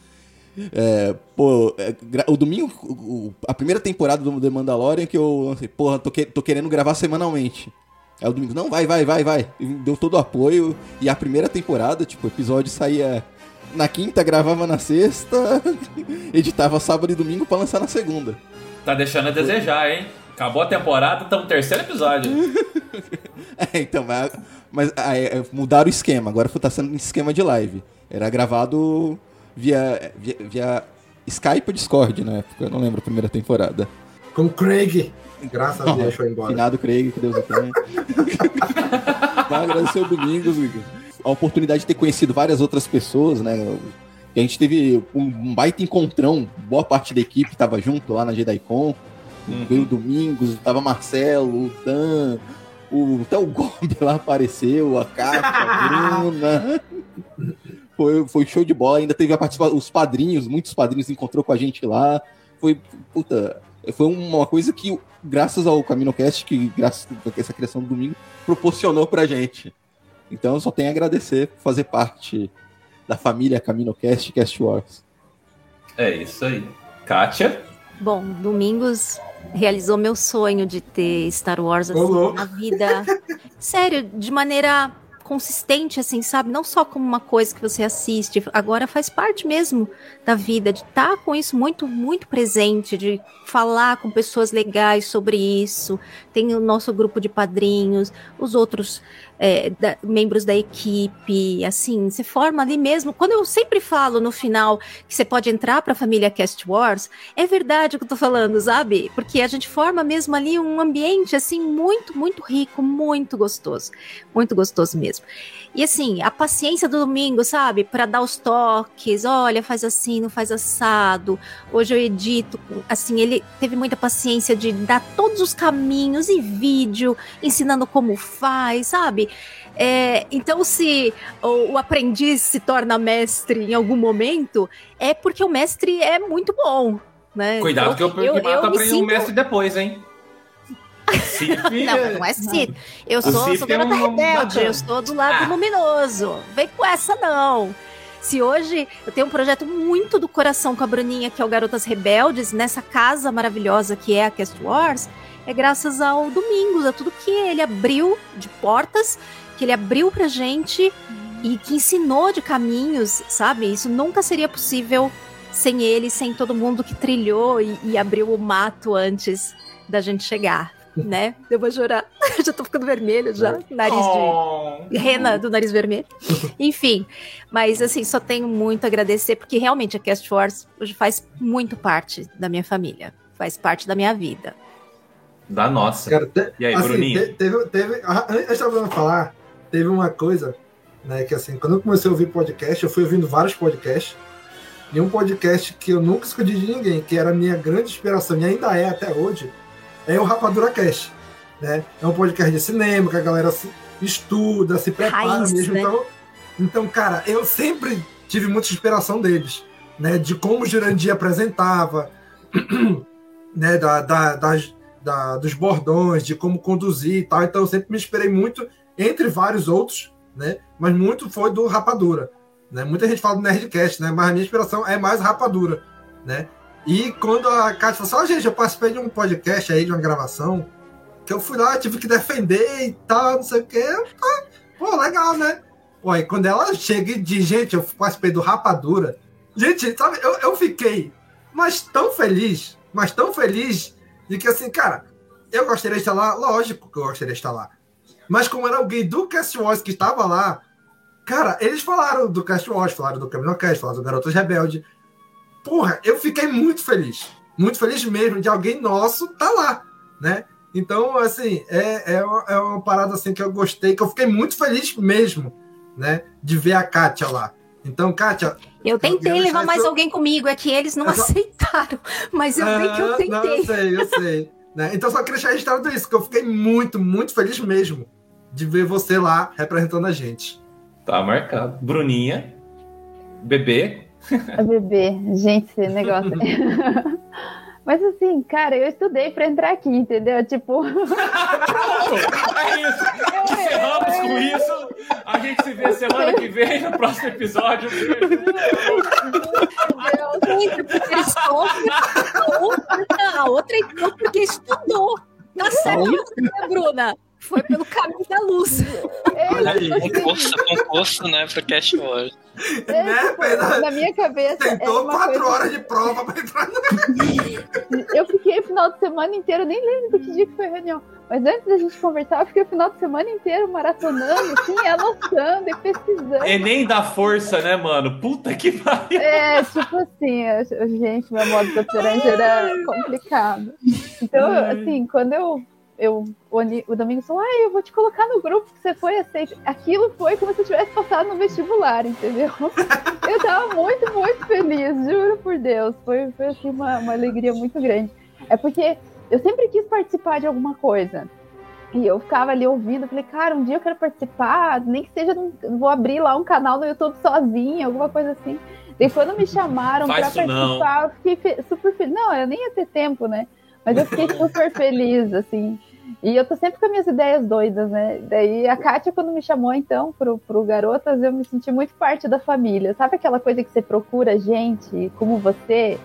É, pô, é, o domingo, o- a primeira temporada do The Mandalorian que eu lancei, porra, tô, que- tô querendo gravar semanalmente. Aí o domingo, não, vai, vai, vai, vai. Deu todo o apoio. E a primeira temporada, tipo, o episódio saía na quinta, gravava na sexta, editava sábado e domingo pra lançar na segunda. Tá deixando a desejar, hein? Acabou a temporada, estamos no terceiro episódio. É, então, mas, mas ah, é, mudaram o esquema. Agora tá sendo em esquema de live. Era gravado via, via, via Skype ou Discord na época. Eu não lembro a primeira temporada. Com o Craig. Graças a Deus foi embora. Finado Craig, que Deus o tenha. Mas agradecer o Domingos, a oportunidade de ter conhecido várias outras pessoas, né? A gente teve um baita encontrão, boa parte da equipe tava junto lá na JediCon. Veio o Domingos, tava Marcelo, o Dan, o, até o Gob lá apareceu, a Cátia, a Bruna. Foi, foi show de bola, ainda teve a participação, os padrinhos, muitos padrinhos encontrou com a gente lá. Foi, puta, foi uma coisa que, graças ao CaminoCast, que graças a essa criação do domingo, proporcionou pra gente. Então eu só tenho a agradecer por fazer parte da família CaminoCast e Cast Wars. É isso aí. Kátia? Bom, Domingos realizou meu sonho de ter Star Wars assim, na vida. Sério, de maneira consistente, assim, sabe? Não só como uma coisa que você assiste, agora faz parte mesmo da vida, de estar com isso muito, muito presente, de falar com pessoas legais sobre isso. Tem o nosso grupo de padrinhos, os outros é, da- membros da equipe, assim, você forma ali mesmo. Quando eu sempre falo no final que você pode entrar para a família Cast Wars, é verdade o que eu tô falando, sabe? Porque a gente forma mesmo ali um ambiente assim muito, muito rico, muito gostoso, muito gostoso mesmo. E assim, a paciência do domingo, sabe? Para dar os toques, olha, faz assim, não faz assado. Hoje eu edito, assim, ele teve muita paciência de dar todos os caminhos e vídeo, ensinando como faz, sabe? É, então, se o, o aprendiz se torna mestre em algum momento, é porque o mestre é muito bom. Né? Cuidado que eu, Então, eu, me pra um sinto- mestre depois, hein? Não, não é Cid. Eu sou, Sif sou tem garota um- rebelde, bacana. eu sou do lado Ah. luminoso. Vem com essa, não. Se hoje eu tenho um projeto muito do coração com a Bruninha, que é o Garotas Rebeldes, nessa casa maravilhosa que é a Cast Wars, é graças ao Domingos, a tudo que ele abriu de portas, que ele abriu pra gente e que ensinou de caminhos, sabe? Isso nunca seria possível sem ele, sem todo mundo que trilhou e, e abriu o mato antes da gente chegar, né? Eu vou chorar. já tô ficando vermelho já, nariz Oh. de rena do nariz vermelho. Enfim, mas assim, só tenho muito a agradecer porque realmente a Cast Wars hoje faz muito parte da minha família, faz parte da minha vida. Da nossa. Cara, te- E aí, assim, Bruninho? te- teve, teve, ah, antes da Bruna falar, teve uma coisa, né, que assim, quando eu comecei a ouvir podcast, eu fui ouvindo vários podcasts, e um podcast que eu nunca escondi de ninguém, que era a minha grande inspiração, e ainda é até hoje, é o Rapadura Cast, né? É um podcast de cinema, que a galera se estuda, se prepara Raiz, mesmo, né? então, então, cara, eu sempre tive muita inspiração deles, né, de como o Jurandir apresentava, né, da, da- das, da- dos bordões, de como conduzir e tal. Então eu sempre me inspirei muito, entre vários outros, né? Mas muito foi do Rapadura. Né? Muita gente fala do Nerdcast, né? Mas a minha inspiração é mais Rapadura, né? E quando a Kátia falou assim, ó, gente, eu participei de um podcast aí, de uma gravação, que eu fui lá, tive que defender e tal, não sei o quê. Pô, legal, né? Pô, e quando ela chega e diz, gente, eu participei do Rapadura, gente, sabe, eu, eu fiquei mas tão feliz, mas tão feliz de que assim, cara, eu gostaria de estar lá, lógico que eu gostaria de estar lá. Mas como era alguém do Cast Wars que estava lá, cara, eles falaram do Cast Wars, falaram do CaminoCast, falaram do Garotas Rebelde. Porra, eu fiquei muito feliz. Muito feliz mesmo de alguém nosso tá lá, né? Então, assim, é, é, uma, é uma parada assim que eu gostei, que eu fiquei muito feliz mesmo, né? De ver a Kátia lá. Então, Kátia, Eu tentei eu levar mais alguém comigo, é que eles não Eu só- aceitaram, mas eu sei que eu Ah, tentei. Não, eu sei, eu sei. né? Então só queria deixar registrado isso, que eu fiquei muito, muito feliz mesmo de ver você lá representando a gente. Tá marcado. Bruninha, bebê. A bebê, gente, esse negócio. Mas assim, cara, eu estudei pra entrar aqui, entendeu? Tipo. É isso. Encerramos com isso. A gente se vê semana que vem no próximo episódio. Porque sofre, a outra, a outra entrou porque estudou. Tá certo, né, Bruna? Foi pelo caminho da luz. Olha aí. Concurso, concurso, né, pro Cash Wars. É, Né, tipo, Pedro? na minha cabeça. Tentou quatro coisa- horas de prova pra entrar no. Eu fiquei o final de semana inteiro, nem lembro do que dia que foi a reunião. Mas antes da gente conversar, eu fiquei o final de semana inteiro maratonando, assim, anotando e pesquisando. Enem da força, né, mano? Puta que pariu. É, tipo assim, eu- gente, meu modo de operante era complicado. Então, assim, quando eu, eu o, o Domingo falou, ah, eu vou te colocar no grupo que você foi aceito. Aquilo foi como se eu tivesse passado no vestibular, entendeu? Eu tava muito, muito feliz, juro por Deus. Foi, foi assim, uma, uma alegria muito grande. É porque eu sempre quis participar de alguma coisa. E eu ficava ali ouvindo, falei, cara, um dia eu quero participar, nem que seja, vou abrir lá um canal no YouTube sozinha, alguma coisa assim. Daí quando me chamaram pra isso não. participar, eu fiquei super feliz. Não, eu nem ia ter tempo, né? Mas eu fiquei super feliz, assim. E eu tô sempre com as minhas ideias doidas, né? Daí a Kátia, quando me chamou, então, pro, pro Garotas, eu me senti muito parte da família. Sabe aquela coisa que você procura gente como você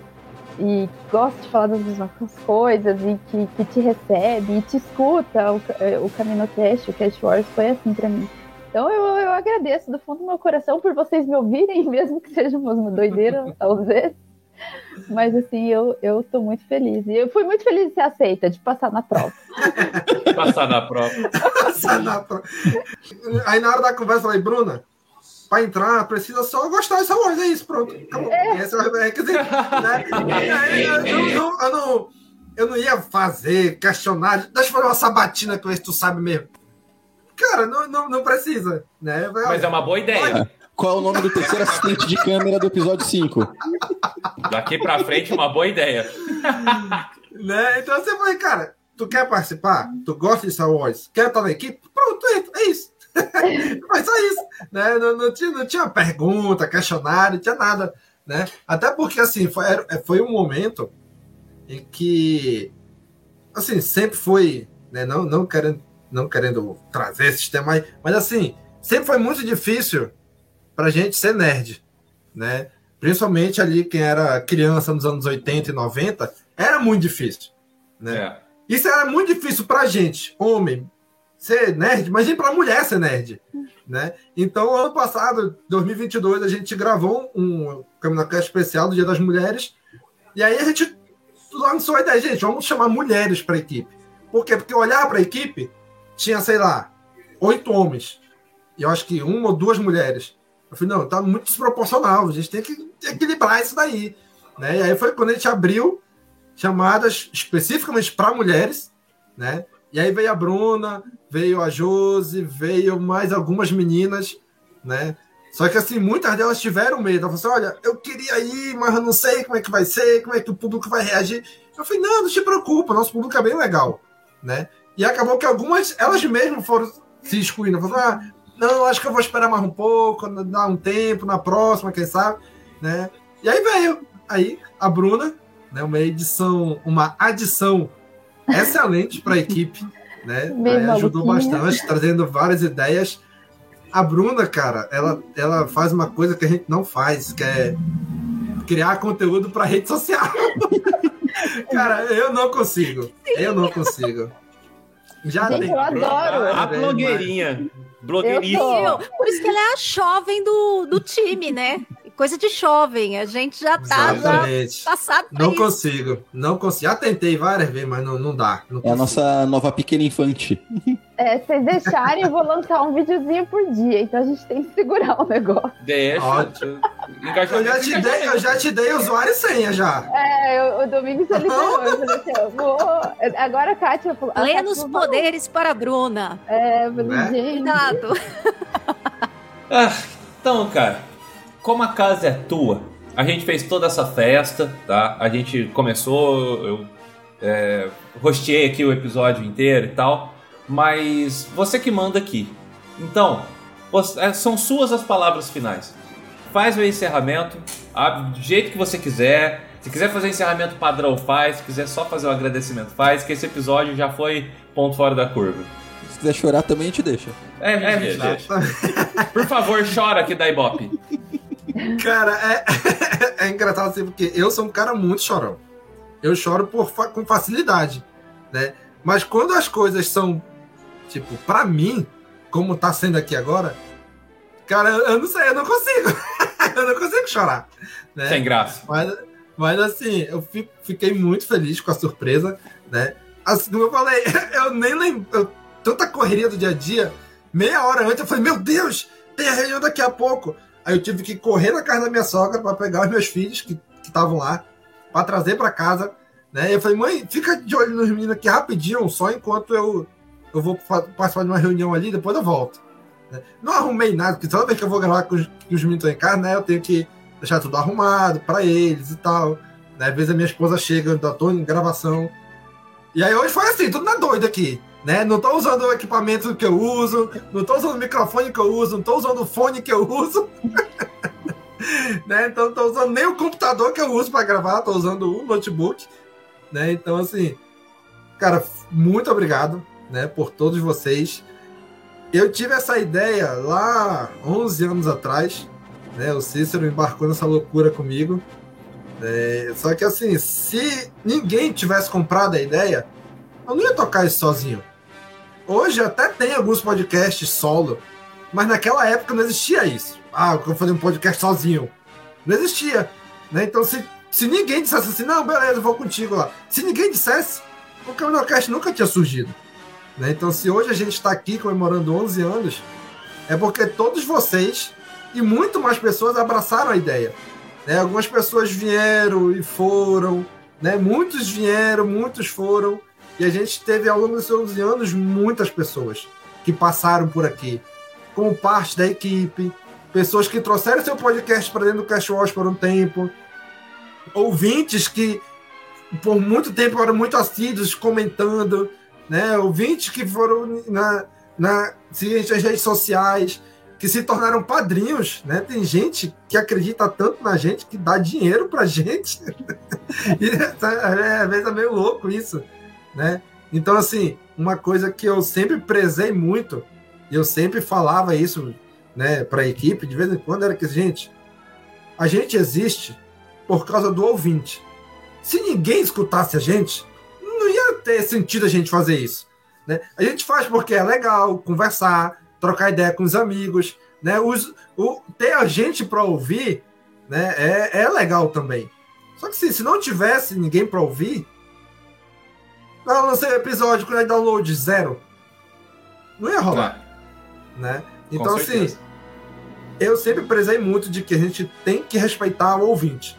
e gosta de falar das mesmas coisas e que, que te recebe e te escuta? O, eh, o CaminoCast, o Cast Wars foi assim pra mim. Então eu, eu agradeço do fundo do meu coração por vocês me ouvirem, mesmo que seja uma doideira às vezes. Mas assim, eu, eu tô muito feliz. E eu fui muito feliz de ser aceita, de passar na prova. Passar na prova. Passar na prova. Aí na hora da conversa, eu falei, Bruna, pra entrar, precisa só gostar dessa voz, é isso, pronto. Acabou. Esse é o requisito. Né? Aí, eu, eu não, eu, não, eu não ia fazer questionário. Deixa eu fazer uma sabatina com esse tu sabe mesmo. Cara, não, não, não precisa. Né? Mas é uma boa ideia. Qual é o nome do terceiro assistente de câmera do episódio 5? Daqui pra frente, uma boa ideia. né? Então você falei, cara, tu quer participar? Tu gosta de Star Wars? Quer estar na equipe? Pronto, entra, é isso. Mas só isso. Né? Não, não, tinha, não tinha pergunta, questionário, não tinha nada. Né? Até porque assim, foi, era- foi um momento em que assim, sempre foi, né, não, não, querendo, não querendo trazer esses temas, mas, mas assim, sempre foi muito difícil pra gente ser nerd, né? Principalmente ali quem era criança nos anos 80 e 90, era muito difícil, né? Isso era muito difícil pra gente, homem, ser nerd, imagina pra mulher ser nerd, né? Então, ano passado, 2022, a gente gravou um Caminocast especial do Dia das Mulheres, e aí a gente lançou a ideia, gente, vamos chamar mulheres pra equipe. Por quê? Porque olhar pra equipe, tinha, sei lá, oito homens, e eu acho que uma ou duas mulheres. Eu falei, não, tá muito desproporcional, a gente tem que equilibrar isso daí. Né? E aí foi quando a gente abriu chamadas especificamente para mulheres, né? E aí veio a Bruna, veio a Josi, veio mais algumas meninas, né? Só que assim, muitas delas tiveram medo. Elas falaram assim: olha, eu queria ir, mas eu não sei como é que vai ser, como é que o público vai reagir. Eu falei, não, não te preocupa, nosso público é bem legal, né? E acabou que algumas, elas mesmas foram se excluindo. Falaram, ah, não, acho que eu vou esperar mais um pouco, dar um tempo, na próxima, quem sabe, né? E aí veio, aí a Bruna, né, uma edição, uma adição excelente para a equipe, né? Aí ajudou bastante, trazendo várias ideias. A Bruna, cara, ela, ela faz uma coisa que a gente não faz, que é criar conteúdo para rede social. cara, eu não consigo. Eu não consigo. Já Gente, tem- eu adoro. A blogueirinha. Blogueiríssima. Eu, por isso que ela é a jovem do, do time, né? Coisa de jovem. A gente já tá Exatamente. já passado Não isso. consigo, não consigo. Já tentei várias vezes, mas não, não dá. Não É a nossa nova pequena infante. É, se vocês deixarem, eu vou lançar um videozinho por dia, então a gente tem que segurar o negócio. Deixa. Ótimo. Eu já te dei, eu já te dei usuário e senha já. É, o, o Domingos ele liberou. Eu falei assim, eu vou. Agora a Kátia falou. a Kátia Plenos falou, poderes para a Bruna. É, eu falei, Né? gente. Cuidado. Ah, então, cara, como a casa é tua, a gente fez toda essa festa, tá? A gente começou, eu é, rosteei aqui o episódio inteiro e tal, mas você que manda aqui. Então, Você- é, São suas as palavras finais. Faz o encerramento, abre do jeito que você quiser. Se quiser fazer encerramento padrão, faz. Se quiser só fazer o agradecimento, faz. Que esse episódio já foi ponto fora da curva. Se quiser chorar também, a gente deixa. É, a gente deixa. Por favor, chora que dá ibope. Cara, é, é engraçado assim, porque eu sou um cara muito chorão. Eu choro por, com facilidade, né? Mas quando as coisas são, tipo, pra mim, como tá sendo aqui agora, cara, eu, não sei, eu não consigo. eu não consigo chorar. Né? Sem graça. Mas, mas assim, eu fi- fiquei muito feliz com a surpresa, né? Assim, como eu falei, eu nem lembro. eu- tanta correria do dia a dia, meia hora antes, eu falei, meu Deus, tem a reunião daqui a pouco. Aí eu tive que correr na casa da minha sogra para pegar os meus filhos que estavam lá, para trazer para casa. Né? Eu falei, mãe, fica de olho nos meninos aqui rapidinho, só enquanto eu, eu vou participar de uma reunião ali, depois eu volto. né? Não arrumei nada, porque toda vez que eu vou gravar com os, que os meninos em casa, né, eu tenho que deixar tudo arrumado para eles e tal. Né? Às vezes a minha esposa chega, eu tô em gravação. E aí hoje foi assim, tudo na doida aqui. Né? Não tô usando o equipamento que eu uso, não tô usando o microfone que eu uso, não tô usando o fone que eu uso. né? Então não tô usando nem o computador que eu uso para gravar, tô usando o notebook. Né? Então, assim, cara, muito obrigado né, por todos vocês. Eu tive essa ideia lá 11 anos atrás. Né? O Cícero embarcou nessa loucura comigo. É, só que assim, se ninguém tivesse comprado a ideia, eu não ia tocar isso sozinho. Hoje até tem alguns podcasts solo, mas naquela época não existia isso. Ah, eu vou fazer um podcast sozinho. Não existia. Né? Então, se, se ninguém dissesse assim, não, beleza, vou contigo lá. Se ninguém dissesse, o Caminocast nunca tinha surgido. Né? Então, se hoje a gente está aqui comemorando 11 anos, é porque todos vocês e muito mais pessoas abraçaram a ideia. Né? Algumas pessoas vieram e foram, né? muitos vieram, muitos foram, e a gente teve ao longo desses 11 anos muitas pessoas que passaram por aqui, como parte da equipe, pessoas que trouxeram seu podcast para dentro do Cash Wash por um tempo, ouvintes que por muito tempo eram muito assíduos comentando, né? ouvintes que foram na, na nas redes sociais, que se tornaram padrinhos, né? Tem gente que acredita tanto na gente que dá dinheiro pra gente. e é, às vezes é meio louco isso, né? Então, assim, uma coisa que eu sempre prezei muito, e eu sempre falava isso, né, pra equipe, de vez em quando, era que, gente, a gente existe por causa do ouvinte. Se ninguém escutasse a gente, ter sentido a gente fazer isso. Né? A gente faz porque é legal conversar, trocar ideia com os amigos, né? Os, o, ter a gente para ouvir né? é, é legal também. Só que se, se não tivesse ninguém para ouvir, eu lancei o episódio com download zero. Não ia rolar. Né? Então, assim, eu sempre prezei muito de que a gente tem que respeitar o ouvinte.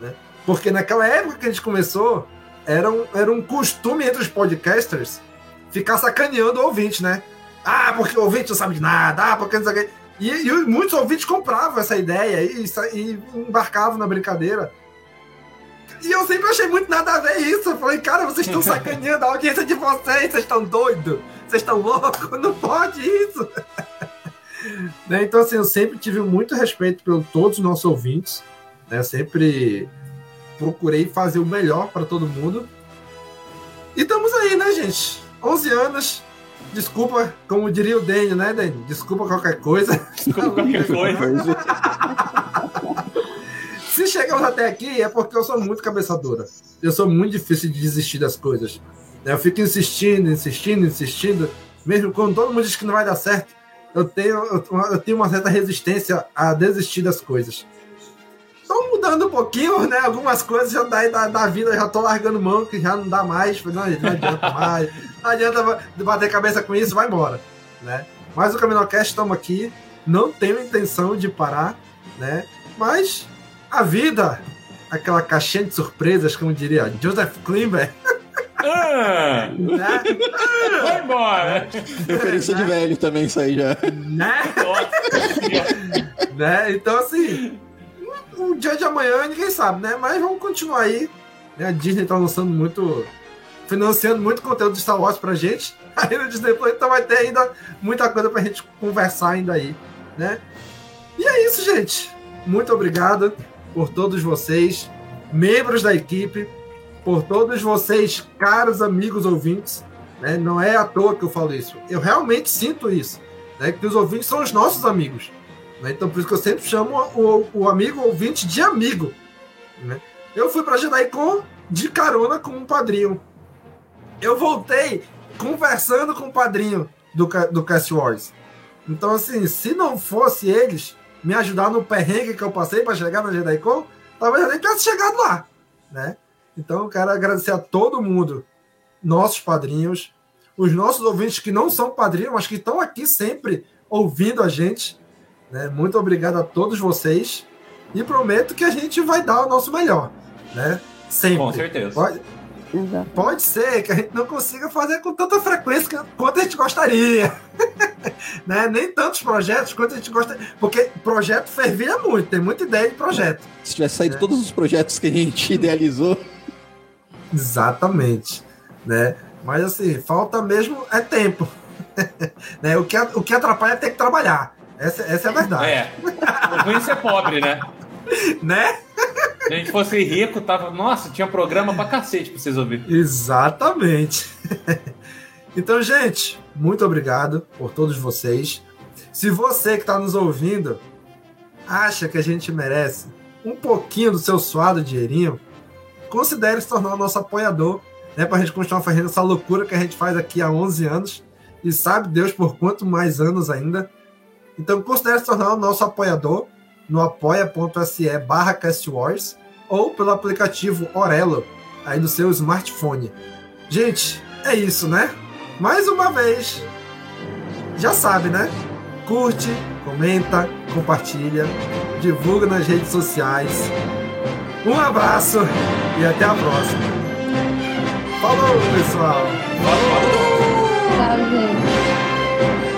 Né? Porque naquela época que a gente começou, era um, era um costume entre os podcasters ficar sacaneando o ouvinte, né? Ah, porque o ouvinte não sabe de nada, ah, porque não sabe. E, e muitos ouvintes compravam essa ideia e, e embarcavam na brincadeira. E eu sempre achei muito nada a ver isso. Eu falei, cara, vocês estão sacaneando a audiência de vocês, vocês estão doidos, vocês estão loucos, não pode isso. Né, Então, assim, eu sempre tive muito respeito por todos os nossos ouvintes. Né? Sempre procurei fazer o melhor para todo mundo. E estamos aí, né, gente? 11 anos. Desculpa, como diria o Daniel, né, Daniel? Desculpa qualquer coisa. Desculpa qualquer coisa. Se chegamos até aqui é porque eu sou muito cabeça dura. Eu sou muito difícil de desistir das coisas. Eu fico insistindo, insistindo, insistindo. Mesmo quando todo mundo diz que não vai dar certo, eu tenho, eu tenho uma certa resistência a desistir das coisas. Estão mudando um pouquinho, né? Algumas coisas já da, da, da vida, já tô largando mão, que já não dá mais. Não, não adianta mais. Não adianta bater cabeça com isso, vai embora. Né? Mas o Caminocast estamos aqui. Não tenho intenção de parar, né? Mas a vida, aquela caixinha de surpresas, como diria Joseph Klimber. Ah, né? vai embora! Referência de velho também, isso aí já. Né? né? Então, assim, o dia de amanhã ninguém sabe, né? Mas vamos continuar aí. né? A Disney tá lançando muito. financiando muito conteúdo de Star Wars pra gente. Aí no Disney Plus, então vai ter ainda muita coisa pra gente conversar ainda aí. né? E é isso, gente. Muito obrigado por todos vocês, membros da equipe, por todos vocês, caros amigos ouvintes. Né? Não é à toa que eu falo isso. Eu realmente sinto isso. Né? Que os ouvintes são os nossos amigos. Né? Então, por isso que eu sempre chamo o, o amigo ouvinte de amigo. Né? Eu fui para JediCon de carona com um padrinho. Eu voltei conversando com o padrinho do, do Cast Wars. Então, assim, se não fosse eles me ajudar no perrengue que eu passei para chegar na JediCon, talvez eu nem tivesse chegado lá, né? Então, eu quero agradecer a todo mundo, nossos padrinhos, os nossos ouvintes que não são padrinhos, mas que estão aqui sempre ouvindo a gente. Né? Muito obrigado a todos vocês e prometo que a gente vai dar o nosso melhor, né? Sempre. Com certeza. Pode, pode ser que a gente não consiga fazer com tanta frequência quanto a gente gostaria. né? Nem tantos projetos quanto a gente gostaria. Porque projeto fervia muito, tem muita ideia de projeto. Se tivesse saído é. todos os projetos que a gente idealizou. Exatamente. Né? Mas assim, falta mesmo é tempo. né? o, que, o que atrapalha é ter que trabalhar. Essa, essa é a verdade. É. O ruim é ser pobre, né? né? Se a gente fosse rico, tava. Nossa, tinha programa pra cacete pra vocês ouvirem. Exatamente. Então, gente, muito obrigado por todos vocês. Se você que está nos ouvindo acha que a gente merece um pouquinho do seu suado dinheirinho, considere se tornar nosso apoiador, né, para a gente continuar fazendo essa loucura que a gente faz aqui há 11 anos e sabe Deus por quanto mais anos ainda. Então, considere se tornar o nosso apoiador no apoia.se barra castwars ou pelo aplicativo Orelo aí no seu smartphone. Gente, é isso, né? Mais uma vez, já sabe, né? Curte, comenta, compartilha, divulga nas redes sociais. Um abraço e até a próxima. Falou, pessoal! Falou! Tchau, gente.